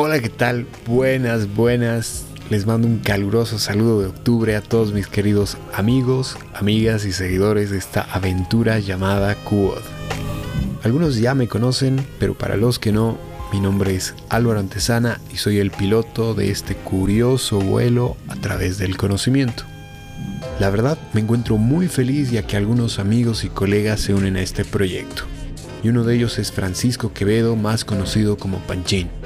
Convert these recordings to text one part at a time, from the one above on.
Hola, ¿qué tal? Buenas, buenas. Les mando un caluroso saludo de octubre a todos mis queridos amigos, amigas y seguidores de esta aventura llamada QOD. Algunos ya me conocen, pero para los que no, mi nombre es Álvaro Antesana y soy el piloto de este curioso vuelo a través del conocimiento. La verdad, me encuentro muy feliz ya que algunos amigos y colegas se unen a este proyecto. Y uno de ellos es Francisco Quevedo, más conocido como Panchín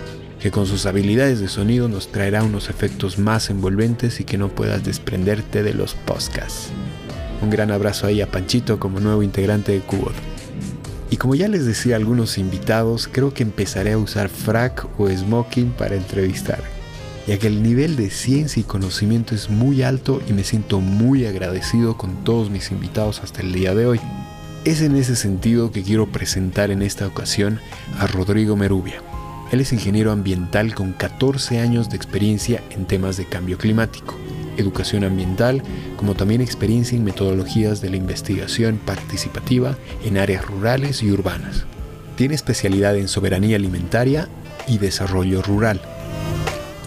que con sus habilidades de sonido nos traerá unos efectos más envolventes y que no puedas desprenderte de los podcasts. Un gran abrazo ahí a Panchito como nuevo integrante de Cubot. Y como ya les decía a algunos invitados, creo que empezaré a usar frac o smoking para entrevistar, ya que el nivel de ciencia y conocimiento es muy alto y me siento muy agradecido con todos mis invitados hasta el día de hoy. Es en ese sentido que quiero presentar en esta ocasión a Rodrigo Merubia él es ingeniero ambiental con 14 años de experiencia en temas de cambio climático, educación ambiental, como también experiencia en metodologías de la investigación participativa en áreas rurales y urbanas. Tiene especialidad en soberanía alimentaria y desarrollo rural.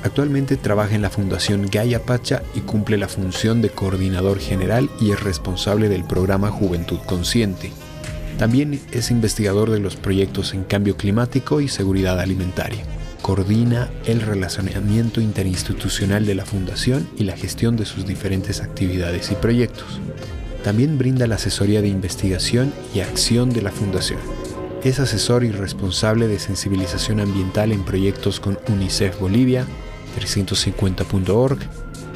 Actualmente trabaja en la Fundación Gaia Pacha y cumple la función de coordinador general y es responsable del programa Juventud Consciente, también es investigador de los proyectos en cambio climático y seguridad alimentaria. Coordina el relacionamiento interinstitucional de la Fundación y la gestión de sus diferentes actividades y proyectos. También brinda la asesoría de investigación y acción de la Fundación. Es asesor y responsable de sensibilización ambiental en proyectos con UNICEF Bolivia, 350.org,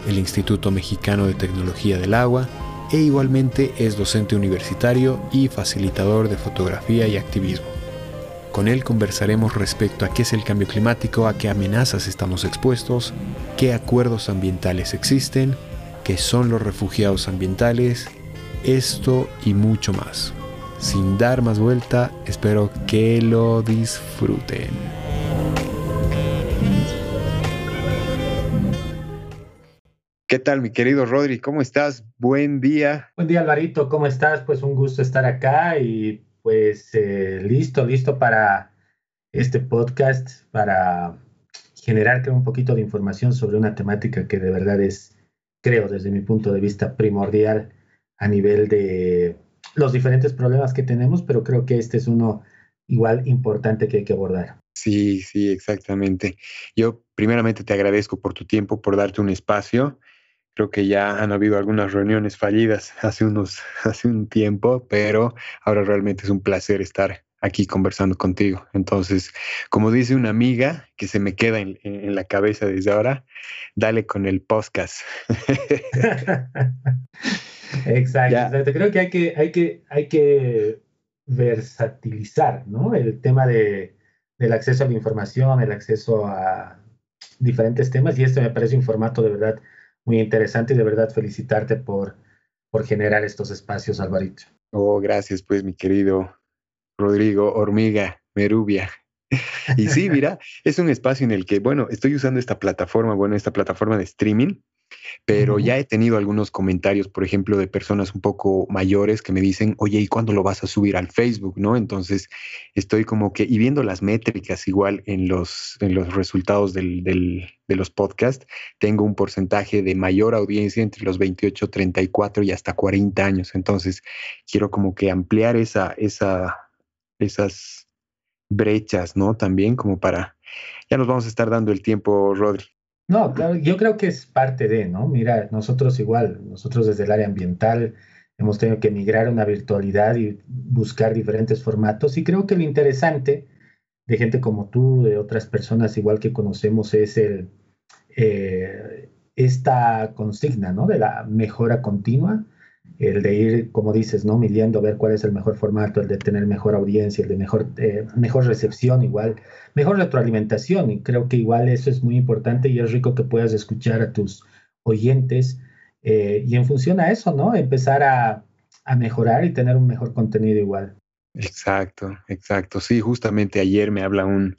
el Instituto Mexicano de Tecnología del Agua, e igualmente es docente universitario y facilitador de fotografía y activismo. Con él conversaremos respecto a qué es el cambio climático, a qué amenazas estamos expuestos, qué acuerdos ambientales existen, qué son los refugiados ambientales, esto y mucho más. Sin dar más vuelta, espero que lo disfruten. ¿Qué tal, mi querido Rodri? ¿Cómo estás? Buen día. Buen día, Alvarito. ¿Cómo estás? Pues un gusto estar acá y pues eh, listo, listo para este podcast, para generar un poquito de información sobre una temática que de verdad es, creo, desde mi punto de vista, primordial a nivel de los diferentes problemas que tenemos, pero creo que este es uno igual importante que hay que abordar. Sí, sí, exactamente. Yo primeramente te agradezco por tu tiempo, por darte un espacio Creo que ya han habido algunas reuniones fallidas hace, unos, hace un tiempo, pero ahora realmente es un placer estar aquí conversando contigo. Entonces, como dice una amiga que se me queda en, la cabeza desde ahora, dale con el podcast. Exacto. Creo que hay que, hay que, hay que versatilizar, ¿no? El tema de, del acceso a la información, el acceso a diferentes temas, y este me parece un formato de verdad muy interesante y de verdad felicitarte por, por generar estos espacios, Alvarito. Oh, gracias, pues, mi querido Rodrigo Hormiga Merubia. Y sí, mira, es un espacio en el que, bueno, estoy usando esta plataforma, bueno, esta plataforma de streaming pero ya he tenido algunos comentarios, por ejemplo, de personas un poco mayores que me dicen, oye, ¿y cuándo lo vas a subir al Facebook? ¿No? Entonces estoy como que, y viendo las métricas igual en los, en los resultados del, del, de los podcasts, tengo un porcentaje de mayor audiencia entre los 28, 34 y hasta 40 años. Entonces quiero como que ampliar esa, esa, esas brechas, ¿no? También como para, ya nos vamos a estar dando el tiempo, Rodri. No, claro, yo creo que es parte de, ¿no? Mira, nosotros igual, nosotros desde el área ambiental hemos tenido que migrar a una virtualidad y buscar diferentes formatos y creo que lo interesante de gente como tú, de otras personas igual que conocemos, es el, eh, esta consigna, ¿no? De la mejora continua el de ir, como dices, ¿no? Midiendo, ver cuál es el mejor formato, el de tener mejor audiencia, el de mejor, eh, mejor recepción, igual, mejor retroalimentación. Y creo que igual eso es muy importante y es rico que puedas escuchar a tus oyentes eh, y en función a eso, ¿no? Empezar a, a mejorar y tener un mejor contenido igual. Exacto, exacto. Sí, justamente ayer me habla un,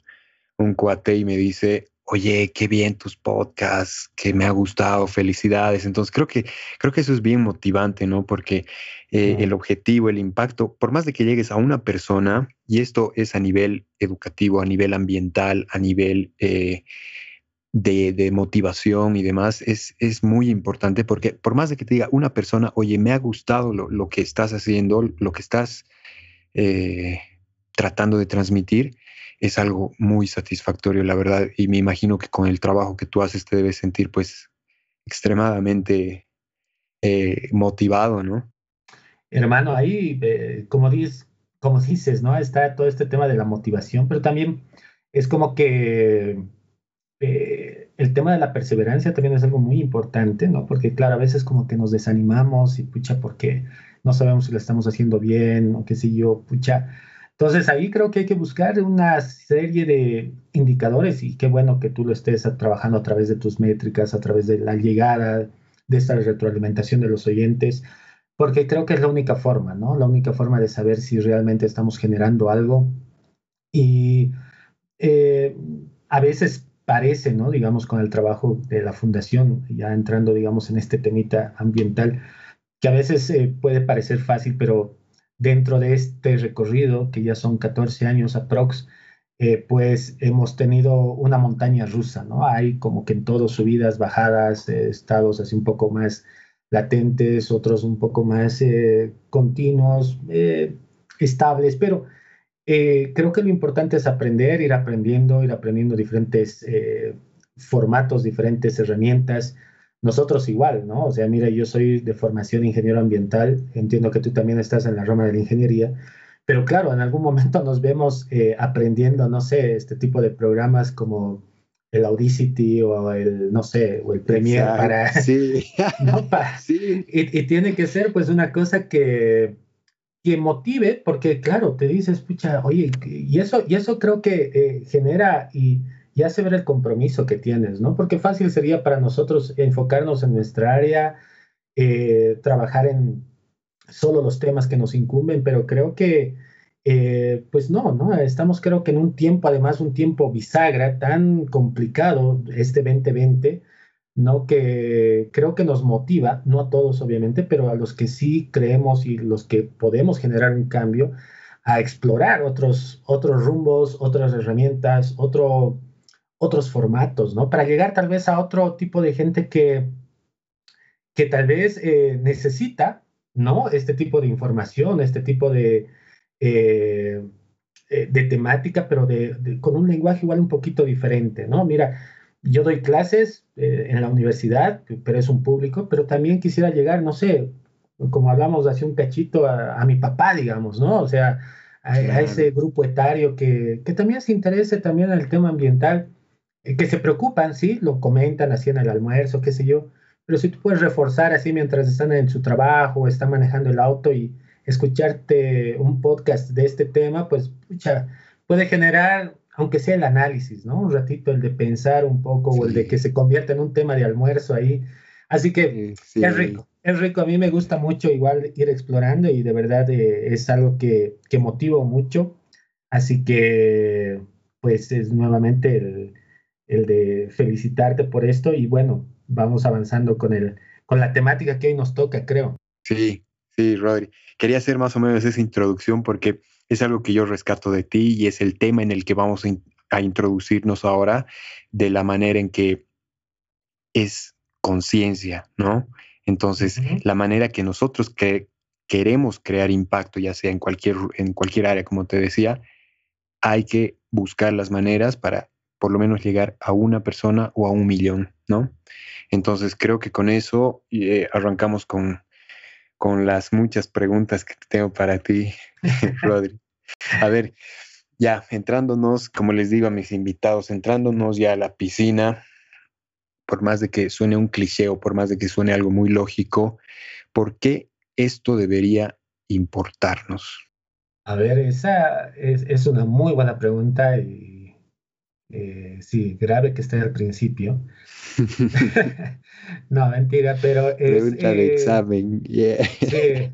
un cuate y me dice, oye, qué bien tus podcasts, que me ha gustado, felicidades. Entonces creo que, creo que eso es bien motivante, ¿no? Porque eh, el objetivo, el impacto, por más de que llegues a una persona, y esto es a nivel educativo, a nivel ambiental, a nivel eh, de, motivación y demás, es, es muy importante porque por más de que te diga una persona, oye, me ha gustado lo, que estás haciendo, lo que estás eh, tratando de transmitir, es algo muy satisfactorio, la verdad. Y me imagino que con el trabajo que tú haces te debes sentir pues extremadamente eh, motivado, ¿no? Hermano, ahí, eh, como, dices, como dices, ¿no? Está todo este tema de la motivación, pero también es como que eh, el tema de la perseverancia también es algo muy importante, ¿no? Porque claro, a veces como que nos desanimamos y pucha, porque no sabemos si lo estamos haciendo bien o qué sé yo, pucha. Entonces ahí creo que hay que buscar una serie de indicadores y qué bueno que tú lo estés trabajando a través de tus métricas, a través de la llegada de esta retroalimentación de los oyentes, porque creo que es la única forma, ¿no? La única forma de saber si realmente estamos generando algo. Y eh, a veces parece, ¿no? Digamos, con el trabajo de la fundación, ya entrando, digamos, en este temita ambiental, que a veces eh, puede parecer fácil, pero dentro de este recorrido, que ya son 14 años aprox, eh, pues hemos tenido una montaña rusa, ¿no? Hay como que en todo subidas, bajadas, eh, estados así un poco más latentes, otros un poco más continuos, estables, pero eh, creo que lo importante es aprender, ir aprendiendo, ir aprendiendo diferentes eh, formatos, diferentes herramientas. Nosotros igual, ¿no? O sea, mira, yo soy de formación ingeniero ambiental, entiendo que tú también estás en la rama de la ingeniería, pero claro, en algún momento nos vemos eh, aprendiendo, no sé, este tipo de programas como el Audacity o el, no sé, o el Premiere para... Sí. ¿no? sí. Y, y, tiene que ser pues una cosa que que motive, porque claro, te dices, pucha, oye, y eso, y eso creo que eh, genera y, y, hace ver el compromiso que tienes, ¿no? Porque fácil sería para nosotros enfocarnos en nuestra área, eh, trabajar en solo los temas que nos incumben, pero creo que, eh, pues no, ¿no? Estamos creo que en un tiempo, además un tiempo bisagra tan complicado, este 2020, ¿no? Que creo que nos motiva, no a todos obviamente, pero a los que sí creemos y los que podemos generar un cambio, a explorar otros, otros rumbos, otras herramientas, otro, otros formatos, ¿no? Para llegar tal vez a otro tipo de gente que, que tal vez eh, necesita, ¿no? Este tipo de información, este tipo de, eh, eh, de temática, pero de, con un lenguaje igual un poquito diferente, ¿no? Mira, yo doy clases eh, en la universidad, pero es un público, pero también quisiera llegar, no sé, como hablamos hace un cachito, a, mi papá, digamos, ¿no? O sea, a, ese grupo etario que, que, también se interese también en el tema ambiental, que se preocupan, sí, lo comentan así en el almuerzo, qué sé yo, pero si tú puedes reforzar así mientras están en su trabajo, están manejando el auto y escucharte un podcast de este tema, pues, pucha, puede generar aunque sea el análisis, ¿no? Un ratito el de pensar un poco o el de que se convierta en un tema de almuerzo ahí. Así que es rico, es rico. A mí me gusta mucho igual ir explorando y de verdad eh, es algo que, que motivo mucho. Así que, pues es nuevamente el, el, de felicitarte por esto y bueno, vamos avanzando con, el, con la temática que hoy nos toca, creo. Sí, sí, Rodri. Quería hacer más o menos esa introducción porque es algo que yo rescato de ti y es el tema en el que vamos a, introducirnos ahora de la manera en que es conciencia, ¿no? Entonces, la manera que nosotros que queremos crear impacto, ya sea en cualquier, en cualquier área, como te decía, hay que buscar las maneras para por lo menos llegar a una persona o a un millón, ¿no? Entonces, creo que con eso eh, arrancamos con, con las muchas preguntas que tengo para ti, Rodri. A ver, ya entrándonos, como les digo a mis invitados, entrándonos ya a la piscina, por más de que suene un cliché o por más de que suene algo muy lógico, ¿por qué esto debería importarnos? A ver, esa es, una muy buena pregunta y eh, sí, grave que esté al principio. no, mentira, pero es... Pregunta de eh, examen, yeah. sí,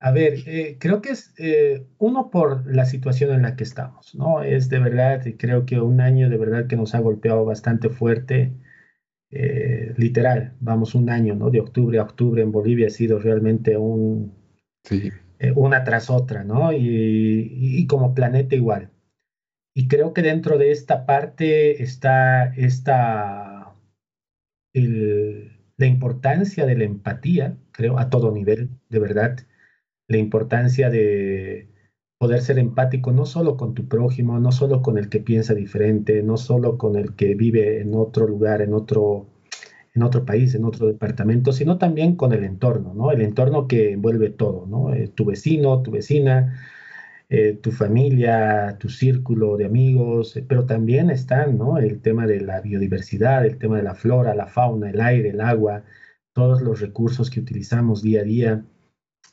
A ver, eh, creo que es eh, uno por la situación en la que estamos, ¿no? Es de verdad, creo que un año de verdad que nos ha golpeado bastante fuerte, eh, literal, vamos un año, ¿no? De octubre a octubre en Bolivia ha sido realmente un, una tras otra, ¿no? Y, como planeta igual. Y creo que dentro de esta parte está esta, la importancia de la empatía, creo, a todo nivel, de verdad la importancia de poder ser empático no solo con tu prójimo, no solo con el que piensa diferente, no solo con el que vive en otro lugar, en otro, en otro país, en otro departamento, sino también con el entorno, ¿no? El entorno que envuelve todo, ¿no? Eh, tu vecino, tu vecina, eh, tu familia, tu círculo de amigos, eh, pero también están, ¿no? El tema de la biodiversidad, el tema de la flora, la fauna, el aire, el agua, todos los recursos que utilizamos día a día.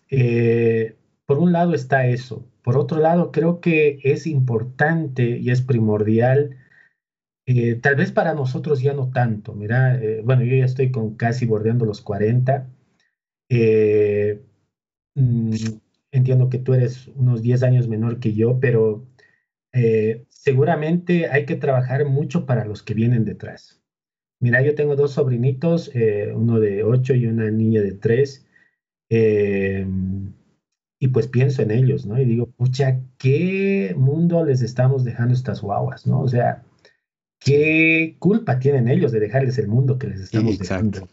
Eh, por un lado está eso. Por otro lado, creo que es importante y es primordial, tal vez para nosotros ya no tanto. Mira, bueno, yo ya estoy con casi bordeando los 40. Mm, entiendo que tú eres unos 10 años menor que yo, pero seguramente hay que trabajar mucho para los que vienen detrás. Mira, yo tengo dos sobrinitos, uno de 8 y una niña de 3 eh, y pues pienso en ellos, ¿no? Y digo, pucha, ¿qué mundo les estamos dejando estas guaguas, ¿no? O sea, ¿qué culpa tienen ellos de dejarles el mundo que les estamos dejando?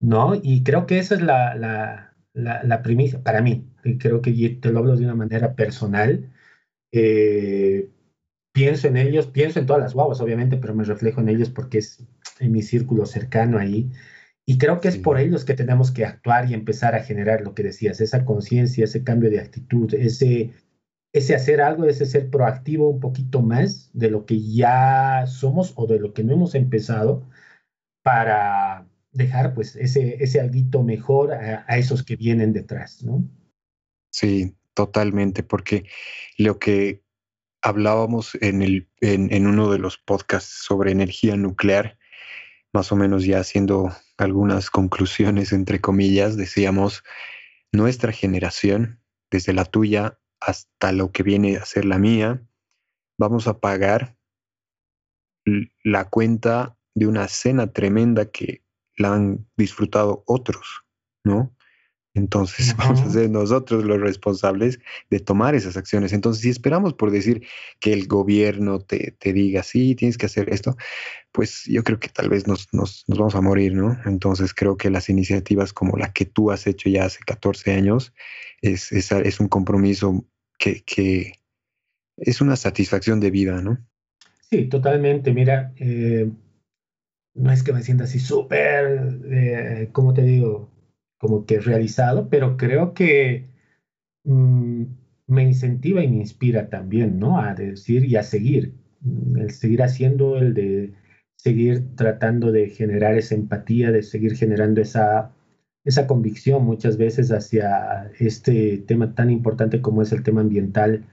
¿No? Y creo que esa es la, la, la, primicia para mí. Y creo que te lo hablo de una manera personal. Eh, pienso en ellos, pienso en todas las guaguas, obviamente, pero me reflejo en ellos porque es en mi círculo cercano ahí. Y creo que es por ellos que tenemos que actuar y empezar a generar lo que decías, esa conciencia, ese cambio de actitud, ese, ese hacer algo, ese ser proactivo un poquito más de lo que ya somos o de lo que no hemos empezado para dejar pues ese, ese mejor a, esos que vienen detrás, ¿no? Sí, totalmente, porque lo que hablábamos en, el, en uno de los podcasts sobre energía nuclear, más o menos ya haciendo algunas conclusiones, entre comillas, decíamos, nuestra generación, desde la tuya hasta lo que viene a ser la mía, vamos a pagar la cuenta de una cena tremenda que la han disfrutado otros, ¿no? Entonces vamos a ser nosotros los responsables de tomar esas acciones. Entonces, si esperamos por decir que el gobierno te, diga, sí, tienes que hacer esto, pues yo creo que tal vez nos, vamos a morir, ¿no? Entonces creo que las iniciativas como la que tú has hecho ya hace 14 años es, es, un compromiso que, es una satisfacción de vida, ¿no? Sí, totalmente. Mira, eh, no es que me sienta así súper, eh, ¿cómo te digo? como que realizado, pero creo que mm, me incentiva y me inspira también, ¿no? A decir y a seguir, mm, el seguir haciendo, el de seguir tratando de generar esa empatía, de seguir generando esa, esa convicción muchas veces hacia este tema tan importante como es el tema ambiental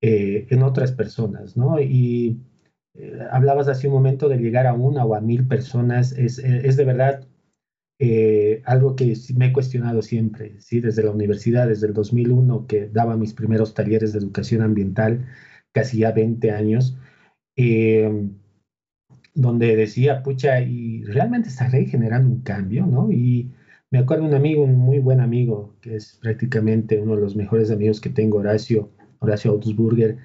eh, en otras personas, ¿no? Y eh, hablabas hace un momento de llegar a una o a mil personas, es, es de verdad eh, algo que me he cuestionado siempre, ¿sí? desde la universidad, desde el 2001, que daba mis primeros talleres de educación ambiental, casi ya 20 años, eh, donde decía, pucha, y realmente estaré generando un cambio, ¿no? Y me acuerdo un amigo, un muy buen amigo, que es prácticamente uno de los mejores amigos que tengo, Horacio, Horacio Augsburger,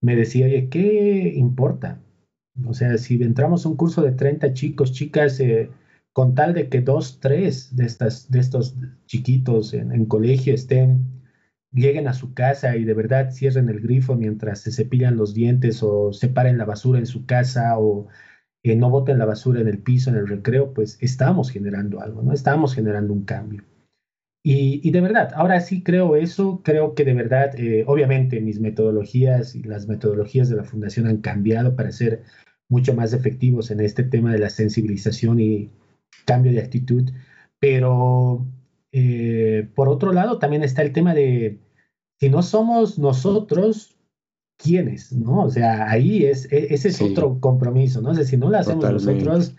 me decía, oye, ¿qué importa? O sea, si entramos a un curso de 30 chicos, chicas, eh, con tal de que dos, tres de, estas, de estos chiquitos en, colegio estén, lleguen a su casa y de verdad cierren el grifo mientras se cepillan los dientes o separen la basura en su casa o eh, no boten la basura en el piso, en el recreo, pues estamos generando algo, ¿no? Estamos generando un cambio. Y, de verdad, ahora sí creo eso, creo que de verdad, eh, obviamente mis metodologías y las metodologías de la fundación han cambiado para ser mucho más efectivos en este tema de la sensibilización y, cambio de actitud. Pero eh, por otro lado, también está el tema de si no somos nosotros, ¿quiénes? ¿No? O sea, ahí es, e, ese es otro compromiso, ¿no? O sea, si no lo hacemos nosotros,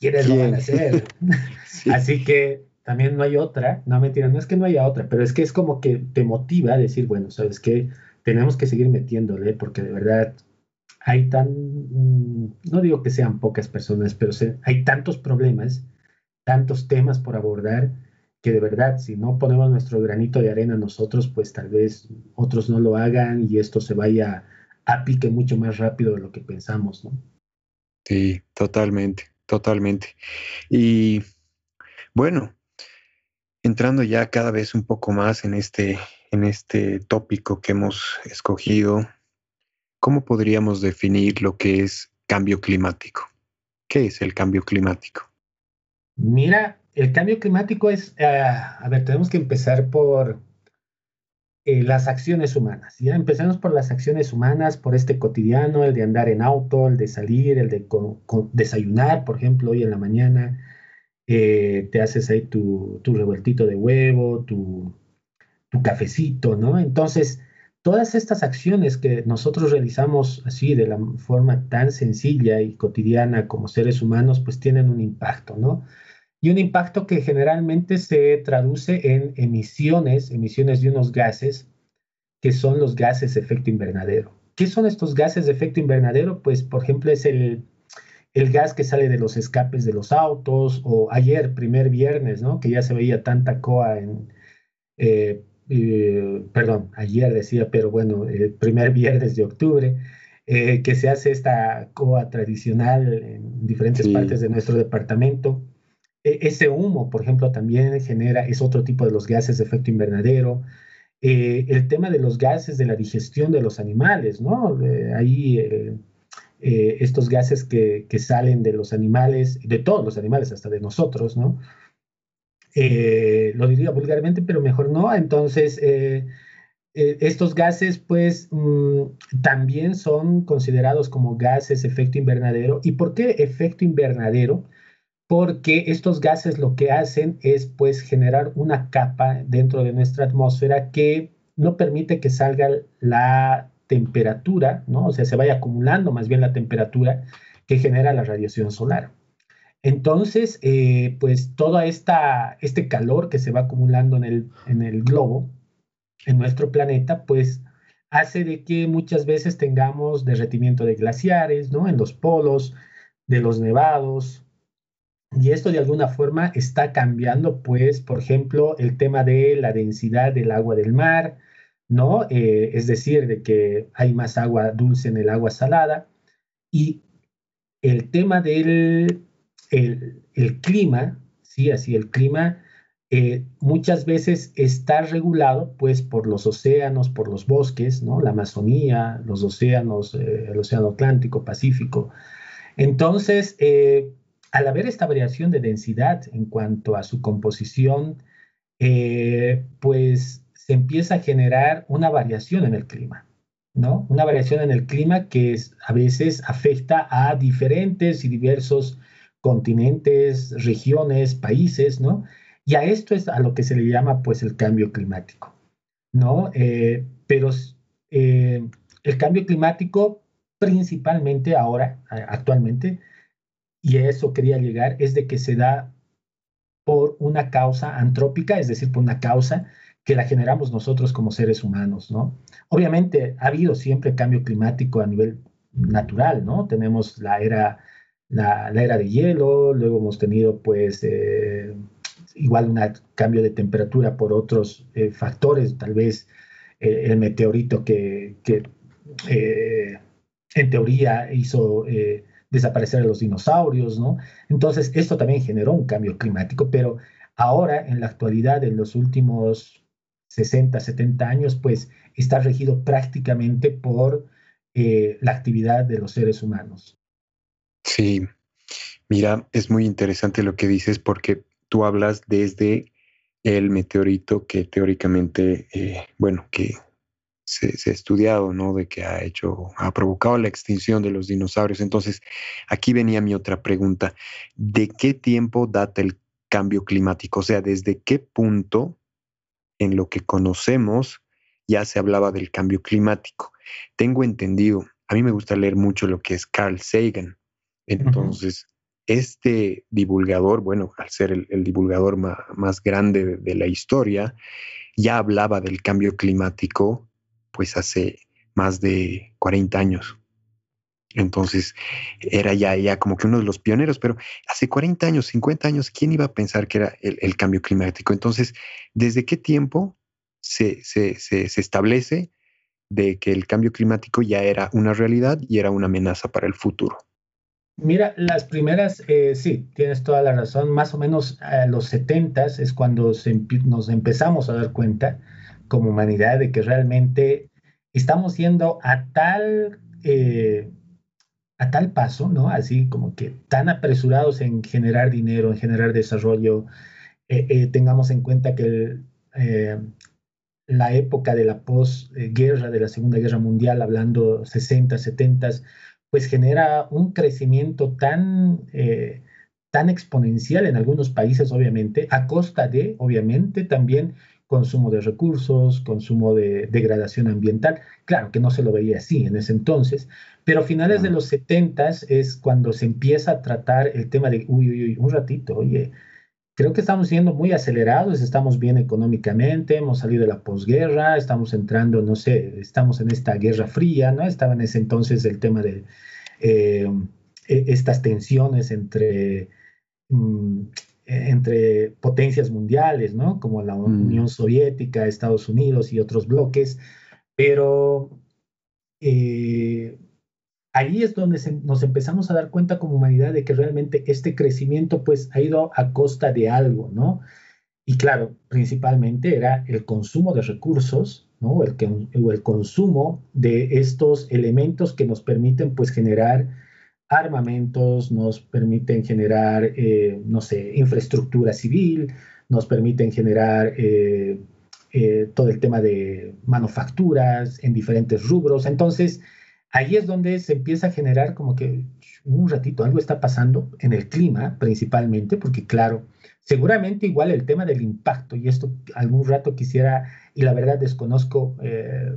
¿quiénes lo van a hacer? Así que también no hay otra, no mentira, no es que no haya otra, pero es que es como que te motiva a decir, bueno, sabes que tenemos que seguir metiéndole, porque de verdad hay tan, mm, no digo que sean pocas personas, pero hay tantos problemas, tantos temas por abordar, que de verdad, si no ponemos nuestro granito de arena nosotros, pues tal vez otros no lo hagan y esto se vaya a pique mucho más rápido de lo que pensamos, ¿no? Sí, totalmente, totalmente. Y bueno, entrando ya cada vez un poco más en este, en este tópico que hemos escogido, ¿cómo podríamos definir lo que es cambio climático? ¿Qué es el cambio climático? Mira, el cambio climático es, eh, a ver, tenemos que empezar por eh, las acciones humanas. Ya empecemos por las acciones humanas, por este cotidiano, el de andar en auto, el de salir, el de desayunar, por ejemplo, hoy en la mañana, eh, te haces ahí tu, revueltito de huevo, tu cafecito, ¿no? Entonces, todas estas acciones que nosotros realizamos así de la forma tan sencilla y cotidiana como seres humanos, pues tienen un impacto, ¿no? y un impacto que generalmente se traduce en emisiones, emisiones de unos gases que son los gases de efecto invernadero. ¿Qué son estos gases de efecto invernadero? Pues, por ejemplo, es el, el gas que sale de los escapes de los autos, o ayer, primer viernes, ¿no? Que ya se veía tanta coa en, eh, eh, perdón, ayer decía, pero bueno, el primer viernes de octubre, eh, que se hace esta coa tradicional en diferentes partes de nuestro departamento. E, ese humo, por ejemplo, también genera, es otro tipo de los gases de efecto invernadero. Eh, el tema de los gases de la digestión de los animales, ¿no? Eh, ahí eh, estos gases que, que, salen de los animales, de todos los animales, hasta de nosotros, ¿no? Lo diría vulgarmente, pero mejor no. Entonces, estos gases, pues, mm, también son considerados como gases efecto invernadero. ¿Y por qué efecto invernadero? porque estos gases lo que hacen es pues generar una capa dentro de nuestra atmósfera que no permite que salga la temperatura, ¿no? O sea, se vaya acumulando más bien la temperatura que genera la radiación solar. Entonces, eh, pues todo esta, este calor que se va acumulando en el, en el globo, en nuestro planeta, pues hace de que muchas veces tengamos derretimiento de glaciares, ¿no? En los polos, de los nevados, y esto de alguna forma está cambiando, pues, por ejemplo, el tema de la densidad del agua del mar, ¿no? Eh, es decir, de que hay más agua dulce en el agua salada. Y el tema del el, clima, sí, así el clima, eh, muchas veces está regulado, pues, por los océanos, por los bosques, ¿no? La Amazonía, los océanos, eh, el Océano Atlántico, Pacífico. Entonces, al haber esta variación de densidad en cuanto a su composición, eh, pues se empieza a generar una variación en el clima, ¿no? Una variación en el clima que a veces afecta a diferentes y diversos continentes, regiones, países, ¿no? Y a esto es a lo que se le llama, pues, el cambio climático, ¿no? Eh, pero eh, el cambio climático principalmente ahora, actualmente, y a eso quería llegar, es de que se da por una causa antrópica, es decir, por una causa que la generamos nosotros como seres humanos, ¿no? Obviamente ha habido siempre cambio climático a nivel natural, ¿no? Tenemos la era, la, era de hielo, luego hemos tenido pues eh, igual un cambio de temperatura por otros eh, factores, tal vez eh, el meteorito que, en teoría hizo desaparecer a los dinosaurios, ¿no? Entonces, esto también generó un cambio climático, pero ahora, en la actualidad, en los últimos 60, 70 años, pues está regido prácticamente por la actividad de los seres humanos. Sí, mira, es muy interesante lo que dices porque tú hablas desde el meteorito que teóricamente, eh, bueno, que se, ha estudiado, ¿no? De que ha hecho, ha provocado la extinción de los dinosaurios. Entonces, aquí venía mi otra pregunta. ¿De qué tiempo data el cambio climático? O sea, ¿desde qué punto en lo que conocemos ya se hablaba del cambio climático? Tengo entendido, a mí me gusta leer mucho lo que es Carl Sagan. Entonces, este divulgador, bueno, al ser el, divulgador más, grande de, la historia, ya hablaba del cambio climático pues hace más de 40 años. Entonces era ya, ya como que uno de los pioneros, pero hace 40 años, 50 años, ¿quién iba a pensar que era el, cambio climático? Entonces, ¿desde qué tiempo se, se, se, establece de que el cambio climático ya era una realidad y era una amenaza para el futuro? Mira, las primeras, eh, sí, tienes toda la razón, más o menos a los 70 es cuando nos empezamos a dar cuenta como humanidad de que realmente estamos yendo a tal, eh, a tal paso, ¿no? Así como que tan apresurados en generar dinero, en generar desarrollo, eh, tengamos en cuenta que la época de la posguerra, de la Segunda Guerra Mundial, hablando 60, 70, pues genera un crecimiento tan, eh, tan exponencial en algunos países, obviamente, a costa de, obviamente, también consumo de recursos, consumo de degradación ambiental. Claro que no se lo veía así en ese entonces, pero a finales de los 70 es cuando se empieza a tratar el tema de, uy, uy, uy, un ratito, oye, creo que estamos siendo muy acelerados, estamos bien económicamente, hemos salido de la posguerra, estamos entrando, no sé, estamos en esta guerra fría, ¿no? Estaba en ese entonces el tema de eh, e, estas tensiones entre, mm, entre potencias mundiales, ¿no? Como la mm. Unión Soviética, Estados Unidos y otros bloques, pero eh, ahí es donde nos empezamos a dar cuenta como humanidad de que realmente este crecimiento pues ha ido a costa de algo, ¿no? Y claro, principalmente era el consumo de recursos, ¿no? El, el consumo de estos elementos que nos permiten pues generar armamentos, nos permiten generar, eh, no sé, infraestructura civil, nos permiten generar eh, eh, todo el tema de manufacturas en diferentes rubros. Entonces, ahí es donde se empieza a generar como que un ratito algo está pasando en el clima principalmente, porque claro, seguramente igual el tema del impacto, y esto algún rato quisiera, y la verdad desconozco eh,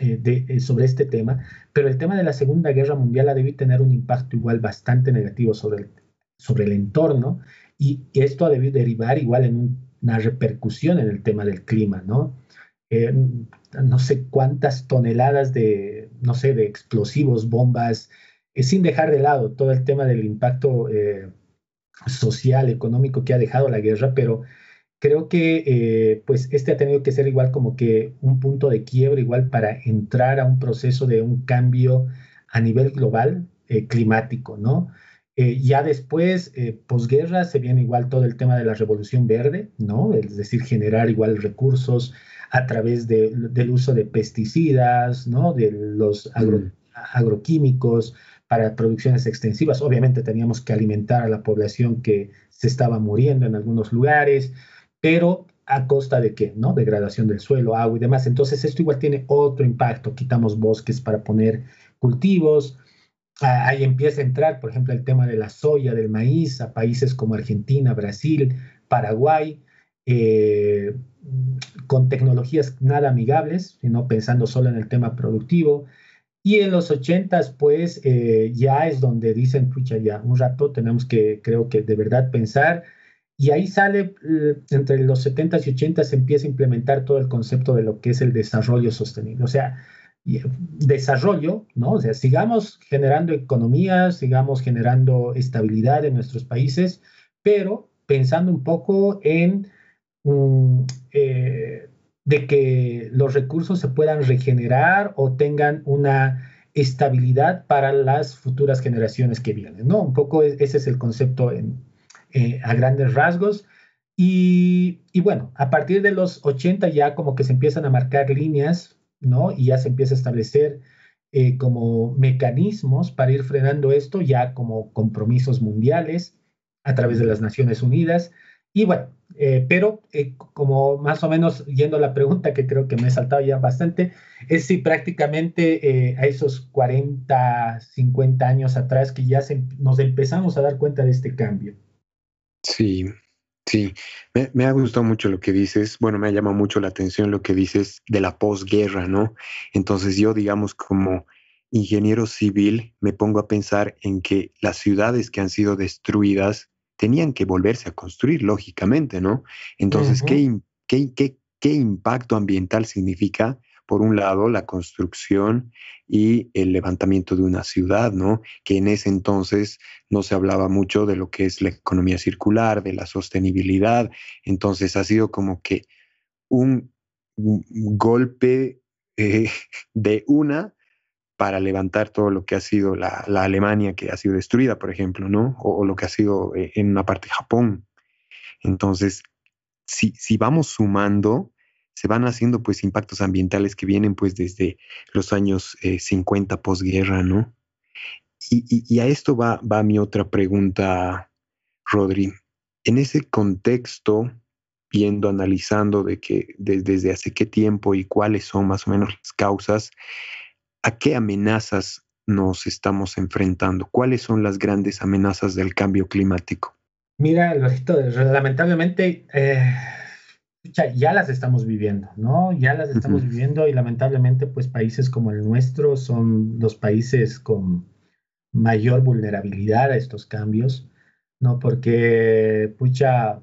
eh, eh, sobre este tema, pero el tema de la Segunda Guerra Mundial ha debido tener un impacto igual bastante negativo sobre el, sobre el entorno, y esto ha debido derivar igual en una repercusión en el tema del clima, ¿no? no sé cuántas toneladas de, no sé, de explosivos, bombas, eh, sin dejar de lado todo el tema del impacto eh, social, económico que ha dejado la guerra, pero creo que eh, pues este ha tenido que ser igual como que un punto de quiebra igual para entrar a un proceso de un cambio a nivel global climático, ¿no? ya después, posguerra, se viene igual todo el tema de la revolución verde, ¿no? Es decir, generar igual recursos, a través del uso de pesticidas, ¿no? de los mm. agroquímicos para producciones extensivas. Obviamente teníamos que alimentar a la población que se estaba muriendo en algunos lugares, pero a costa de qué, ¿no? Degradación del suelo, agua y demás. Entonces esto igual tiene otro impacto. Quitamos bosques para poner cultivos. Ahí empieza a entrar, por ejemplo, el tema de la soya, del maíz, a países como Argentina, Brasil, Paraguay, eh, con tecnologías nada amigables, sino pensando solo en el tema productivo. Y en los 80 pues eh, ya es donde dicen, pucha, ya un rato tenemos que, creo que de verdad pensar. Y ahí sale, eh, entre los 70 y 80 se empieza a implementar todo el concepto de lo que es el desarrollo sostenible. O sea, desarrollo, ¿no? O sea, sigamos generando economías, sigamos generando estabilidad en nuestros países, pero pensando un poco en Eh, de que los recursos se puedan regenerar o tengan una estabilidad para las futuras generaciones que vienen, ¿no? Un poco e, ese es el concepto eh, a grandes rasgos. Y, y, bueno, a partir de los 80 ya como que se empiezan a marcar líneas, ¿no? Y ya se empieza a establecer eh, como mecanismos para ir frenando esto, ya como compromisos mundiales a través de las Naciones Unidas. Y bueno, eh, pero eh, como más o menos yendo a la pregunta que creo que me he saltado ya bastante, es si prácticamente eh, a esos 40, 50 años atrás que ya nos empezamos a dar cuenta de este cambio. Sí, sí, me, me, ha gustado mucho lo que dices, bueno, me ha llamado mucho la atención lo que dices de la posguerra, ¿no? Entonces yo, digamos, como ingeniero civil, me pongo a pensar en que las ciudades que han sido destruidas tenían que volverse a construir, lógicamente, ¿no? Entonces, ¿qué, qué, qué impacto ambiental significa por un lado, la construcción y el levantamiento de una ciudad, ¿no? Que en ese entonces no se hablaba mucho de lo que es la economía circular, de la sostenibilidad. Entonces ha sido como que un, golpe eh, de una para levantar todo lo que ha sido la, Alemania que ha sido destruida, por ejemplo, ¿no? O, lo que ha sido eh, en una parte de Japón. Entonces, si, si vamos sumando, se van haciendo pues impactos ambientales que vienen pues desde los años 50 eh, posguerra, ¿no? Y, a esto va, va mi otra pregunta, Rodri. En ese contexto, viendo, analizando de que desde hace qué tiempo y cuáles son más o menos las causas, ¿a qué amenazas nos estamos enfrentando? ¿Cuáles son las grandes amenazas del cambio climático? Mira, lamentablemente eh, ya, las estamos viviendo, ¿no? Ya las estamos viviendo y lamentablemente pues países como el nuestro son los países con mayor vulnerabilidad a estos cambios, ¿no? Porque, pucha,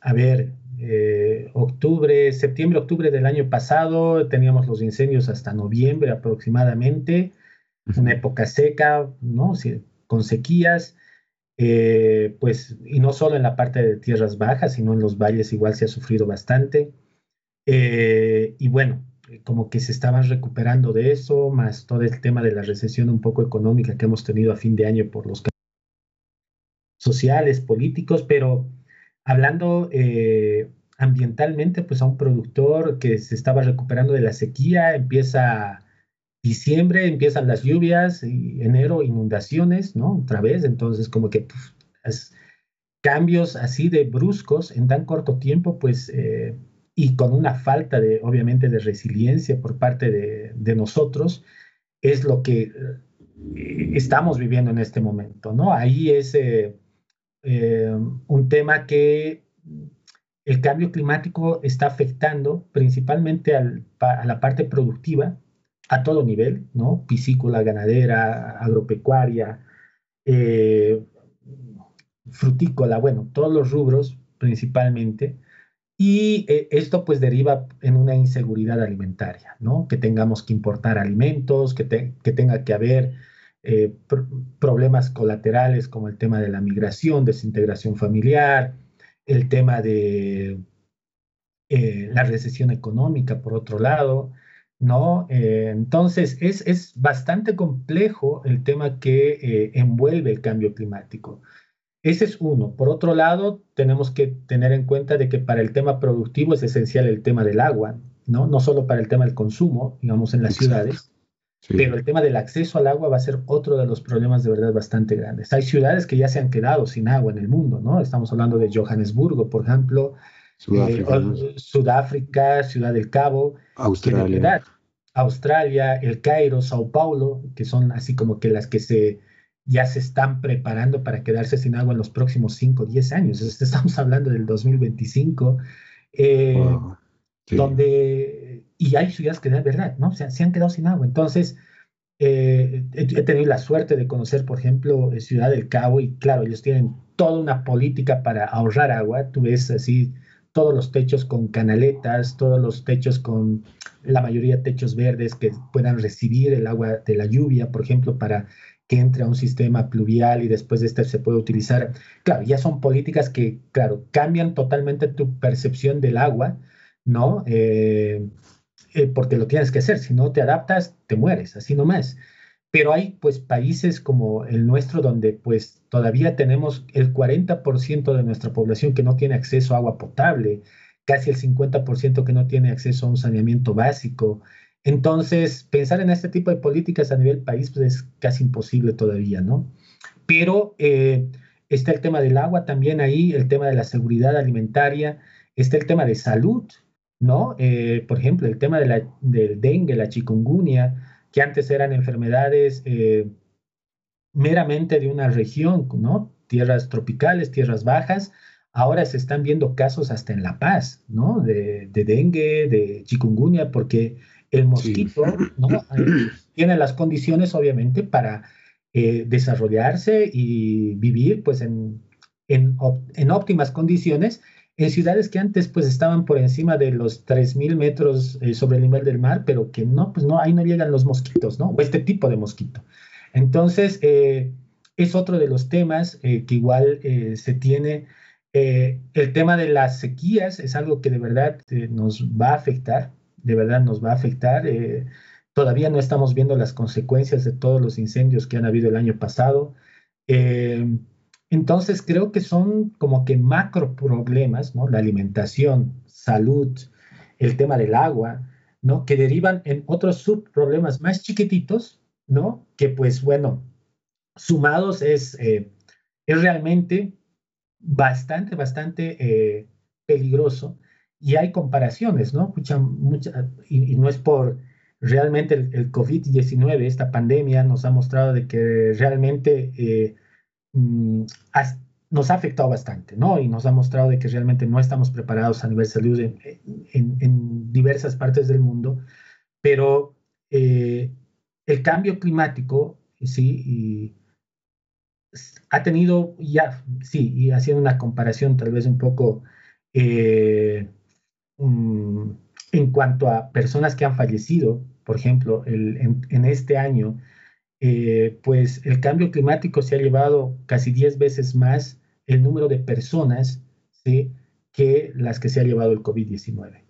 a ver, eh, octubre, septiembre, octubre del año pasado teníamos los incendios hasta noviembre aproximadamente, una época seca, ¿no? Con sequías. Eh, pues, y no solo en la parte de tierras bajas, sino en los valles igual se ha sufrido bastante. Eh, y bueno, como que se estaban recuperando de eso, más todo el tema de la recesión un poco económica que hemos tenido a fin de año por los sociales, políticos, pero hablando eh, ambientalmente, pues a un productor que se estaba recuperando de la sequía, empieza Diciembre empiezan las lluvias, y enero inundaciones, ¿no? Otra vez, entonces como que cambios así de bruscos en tan corto tiempo, pues, eh, y con una falta de, obviamente, de resiliencia por parte de, nosotros, es lo que eh, estamos viviendo en este momento, ¿no? Ahí es eh, un tema que el cambio climático está afectando principalmente a la parte productiva, a todo nivel, ¿no? Piscícola, ganadera, agropecuaria, eh, frutícola, bueno, todos los rubros principalmente. Y eh, esto pues deriva en una inseguridad alimentaria, ¿no? Que tengamos que importar alimentos, que, tenga que haber eh, problemas colaterales como el tema de la migración, desintegración familiar, el tema de la recesión económica, por otro lado, ¿no? Eh, entonces, es, es, bastante complejo el tema que eh, envuelve el cambio climático. Ese es uno. Por otro lado, tenemos que tener en cuenta de que para el tema productivo es esencial el tema del agua, ¿no? No solo para el tema del consumo, digamos, en las ciudades, pero el tema del acceso al agua va a ser otro de los problemas de verdad bastante grandes. Hay ciudades que ya se han quedado sin agua en el mundo, ¿no? Estamos hablando de Johannesburgo, por ejemplo, Sudáfrica, Ciudad del Cabo, Australia. Australia, el Cairo, Sao Paulo, que son así como que las que se ya se están preparando para quedarse sin agua en los próximos 5 o 10 años. Estamos hablando del 2025, eh, donde, y hay ciudades que de verdad, ¿no? Se, se han quedado sin agua. Entonces, eh, he, tenido la suerte de conocer, por ejemplo, Ciudad del Cabo, y claro, ellos tienen toda una política para ahorrar agua. Tú ves así todos los techos con canaletas, todos los techos con la mayoría techos verdes que puedan recibir el agua de la lluvia, por ejemplo, para que entre a un sistema pluvial y después de este se puede utilizar. Claro, ya son políticas que, claro, cambian totalmente tu percepción del agua, ¿no? Eh, eh, porque lo tienes que hacer, si no te adaptas, te mueres, así nomás. Pero hay pues países como el nuestro donde pues todavía tenemos el 40% de nuestra población que no tiene acceso a agua potable, casi el 50% que no tiene acceso a un saneamiento básico. Entonces, pensar en este tipo de políticas a nivel país pues, es casi imposible todavía, ¿no? Pero eh, está el tema del agua también ahí, el tema de la seguridad alimentaria, está el tema de salud, ¿no? Eh, por ejemplo, el tema de la, del dengue, la chikungunya, que antes eran enfermedades eh, meramente de una región, ¿no? Tierras tropicales, tierras bajas, ahora se están viendo casos hasta en La Paz, ¿no? De, dengue, de chikungunya, porque el mosquito ¿no? tiene las condiciones, obviamente, para desarrollarse y vivir pues, en, en, en óptimas condiciones en ciudades que antes pues estaban por encima de los 3.000 metros eh, sobre el nivel del mar, pero que no, pues no, ahí no llegan los mosquitos, ¿no? O este tipo de mosquito. Entonces, eh, es otro de los temas eh, que igual se tiene. el tema de las sequías es algo que de verdad nos va a afectar, de verdad nos va a afectar. todavía no estamos viendo las consecuencias de todos los incendios que han habido el año pasado. Entonces creo que son como que macro problemas, ¿no? La alimentación, salud, el tema del agua, ¿no? Que derivan en otros subproblemas más chiquititos, ¿no? Que pues bueno, sumados es, eh, es realmente bastante, bastante eh, peligroso y hay comparaciones, ¿no? Mucha, mucha, y, no es por realmente el, COVID-19, esta pandemia nos ha mostrado de que realmente eh, Mm, nos ha afectado bastante, ¿no? Y nos ha mostrado de que realmente no estamos preparados a nivel salud en, diversas partes del mundo, pero eh, el cambio climático, sí, ha tenido ya, sí, y haciendo una comparación tal vez un poco eh, mm, en cuanto a personas que han fallecido, por ejemplo, en este año, eh, pues el cambio climático se ha llevado casi 10 veces más el número de personas ¿sí? que las que se ha llevado el COVID-19,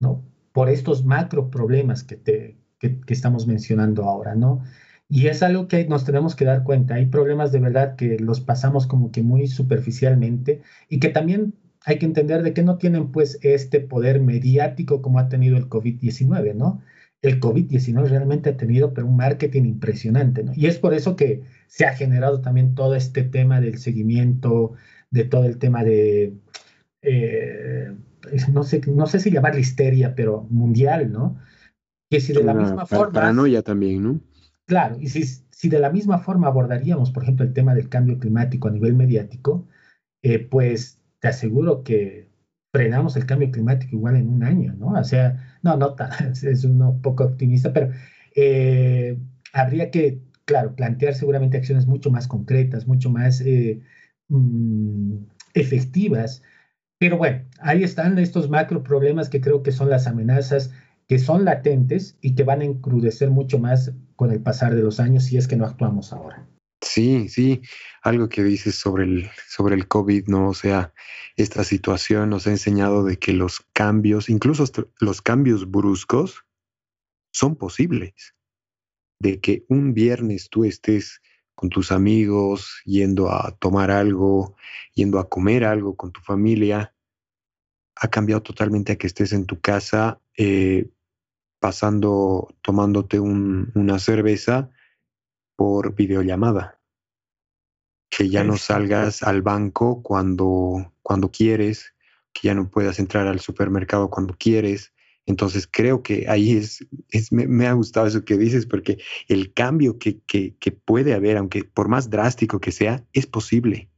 ¿no? Por estos macro problemas que, te, que, estamos mencionando ahora, ¿no? Y es algo que nos tenemos que dar cuenta. Hay problemas de verdad que los pasamos como que muy superficialmente y que también hay que entender de que no tienen pues este poder mediático como ha tenido el COVID-19, ¿no? El COVID-19 realmente ha tenido pero un marketing impresionante, ¿no? Y es por eso que se ha generado también todo este tema del seguimiento, de todo el tema de, eh, no, sé, no sé si llamarle histeria, pero mundial, ¿no? Que si de la misma forma... Paranoia también, ¿no? Claro, y si, si de la misma forma abordaríamos, por ejemplo, el tema del cambio climático a nivel mediático, eh, pues te aseguro que frenamos el cambio climático igual en un año, ¿no? O sea, no, no, es uno poco optimista, pero eh, habría que, claro, plantear seguramente acciones mucho más concretas, mucho más eh, mm, efectivas. Pero bueno, ahí están estos macro problemas que creo que son las amenazas que son latentes y que van a encrudecer mucho más con el pasar de los años si es que no actuamos ahora. Sí, sí, algo que dices sobre el, sobre el COVID, ¿no? O sea, esta situación nos ha enseñado de que los cambios, incluso los cambios bruscos, son posibles. De que un viernes tú estés con tus amigos, yendo a tomar algo, yendo a comer algo con tu familia, ha cambiado totalmente a que estés en tu casa eh, pasando, tomándote una cerveza por videollamada que ya no salgas al banco cuando, cuando quieres, que ya no puedas entrar al supermercado cuando quieres. Entonces creo que ahí es, es me, ha gustado eso que dices, porque el cambio que, que, puede haber, aunque por más drástico que sea, es posible.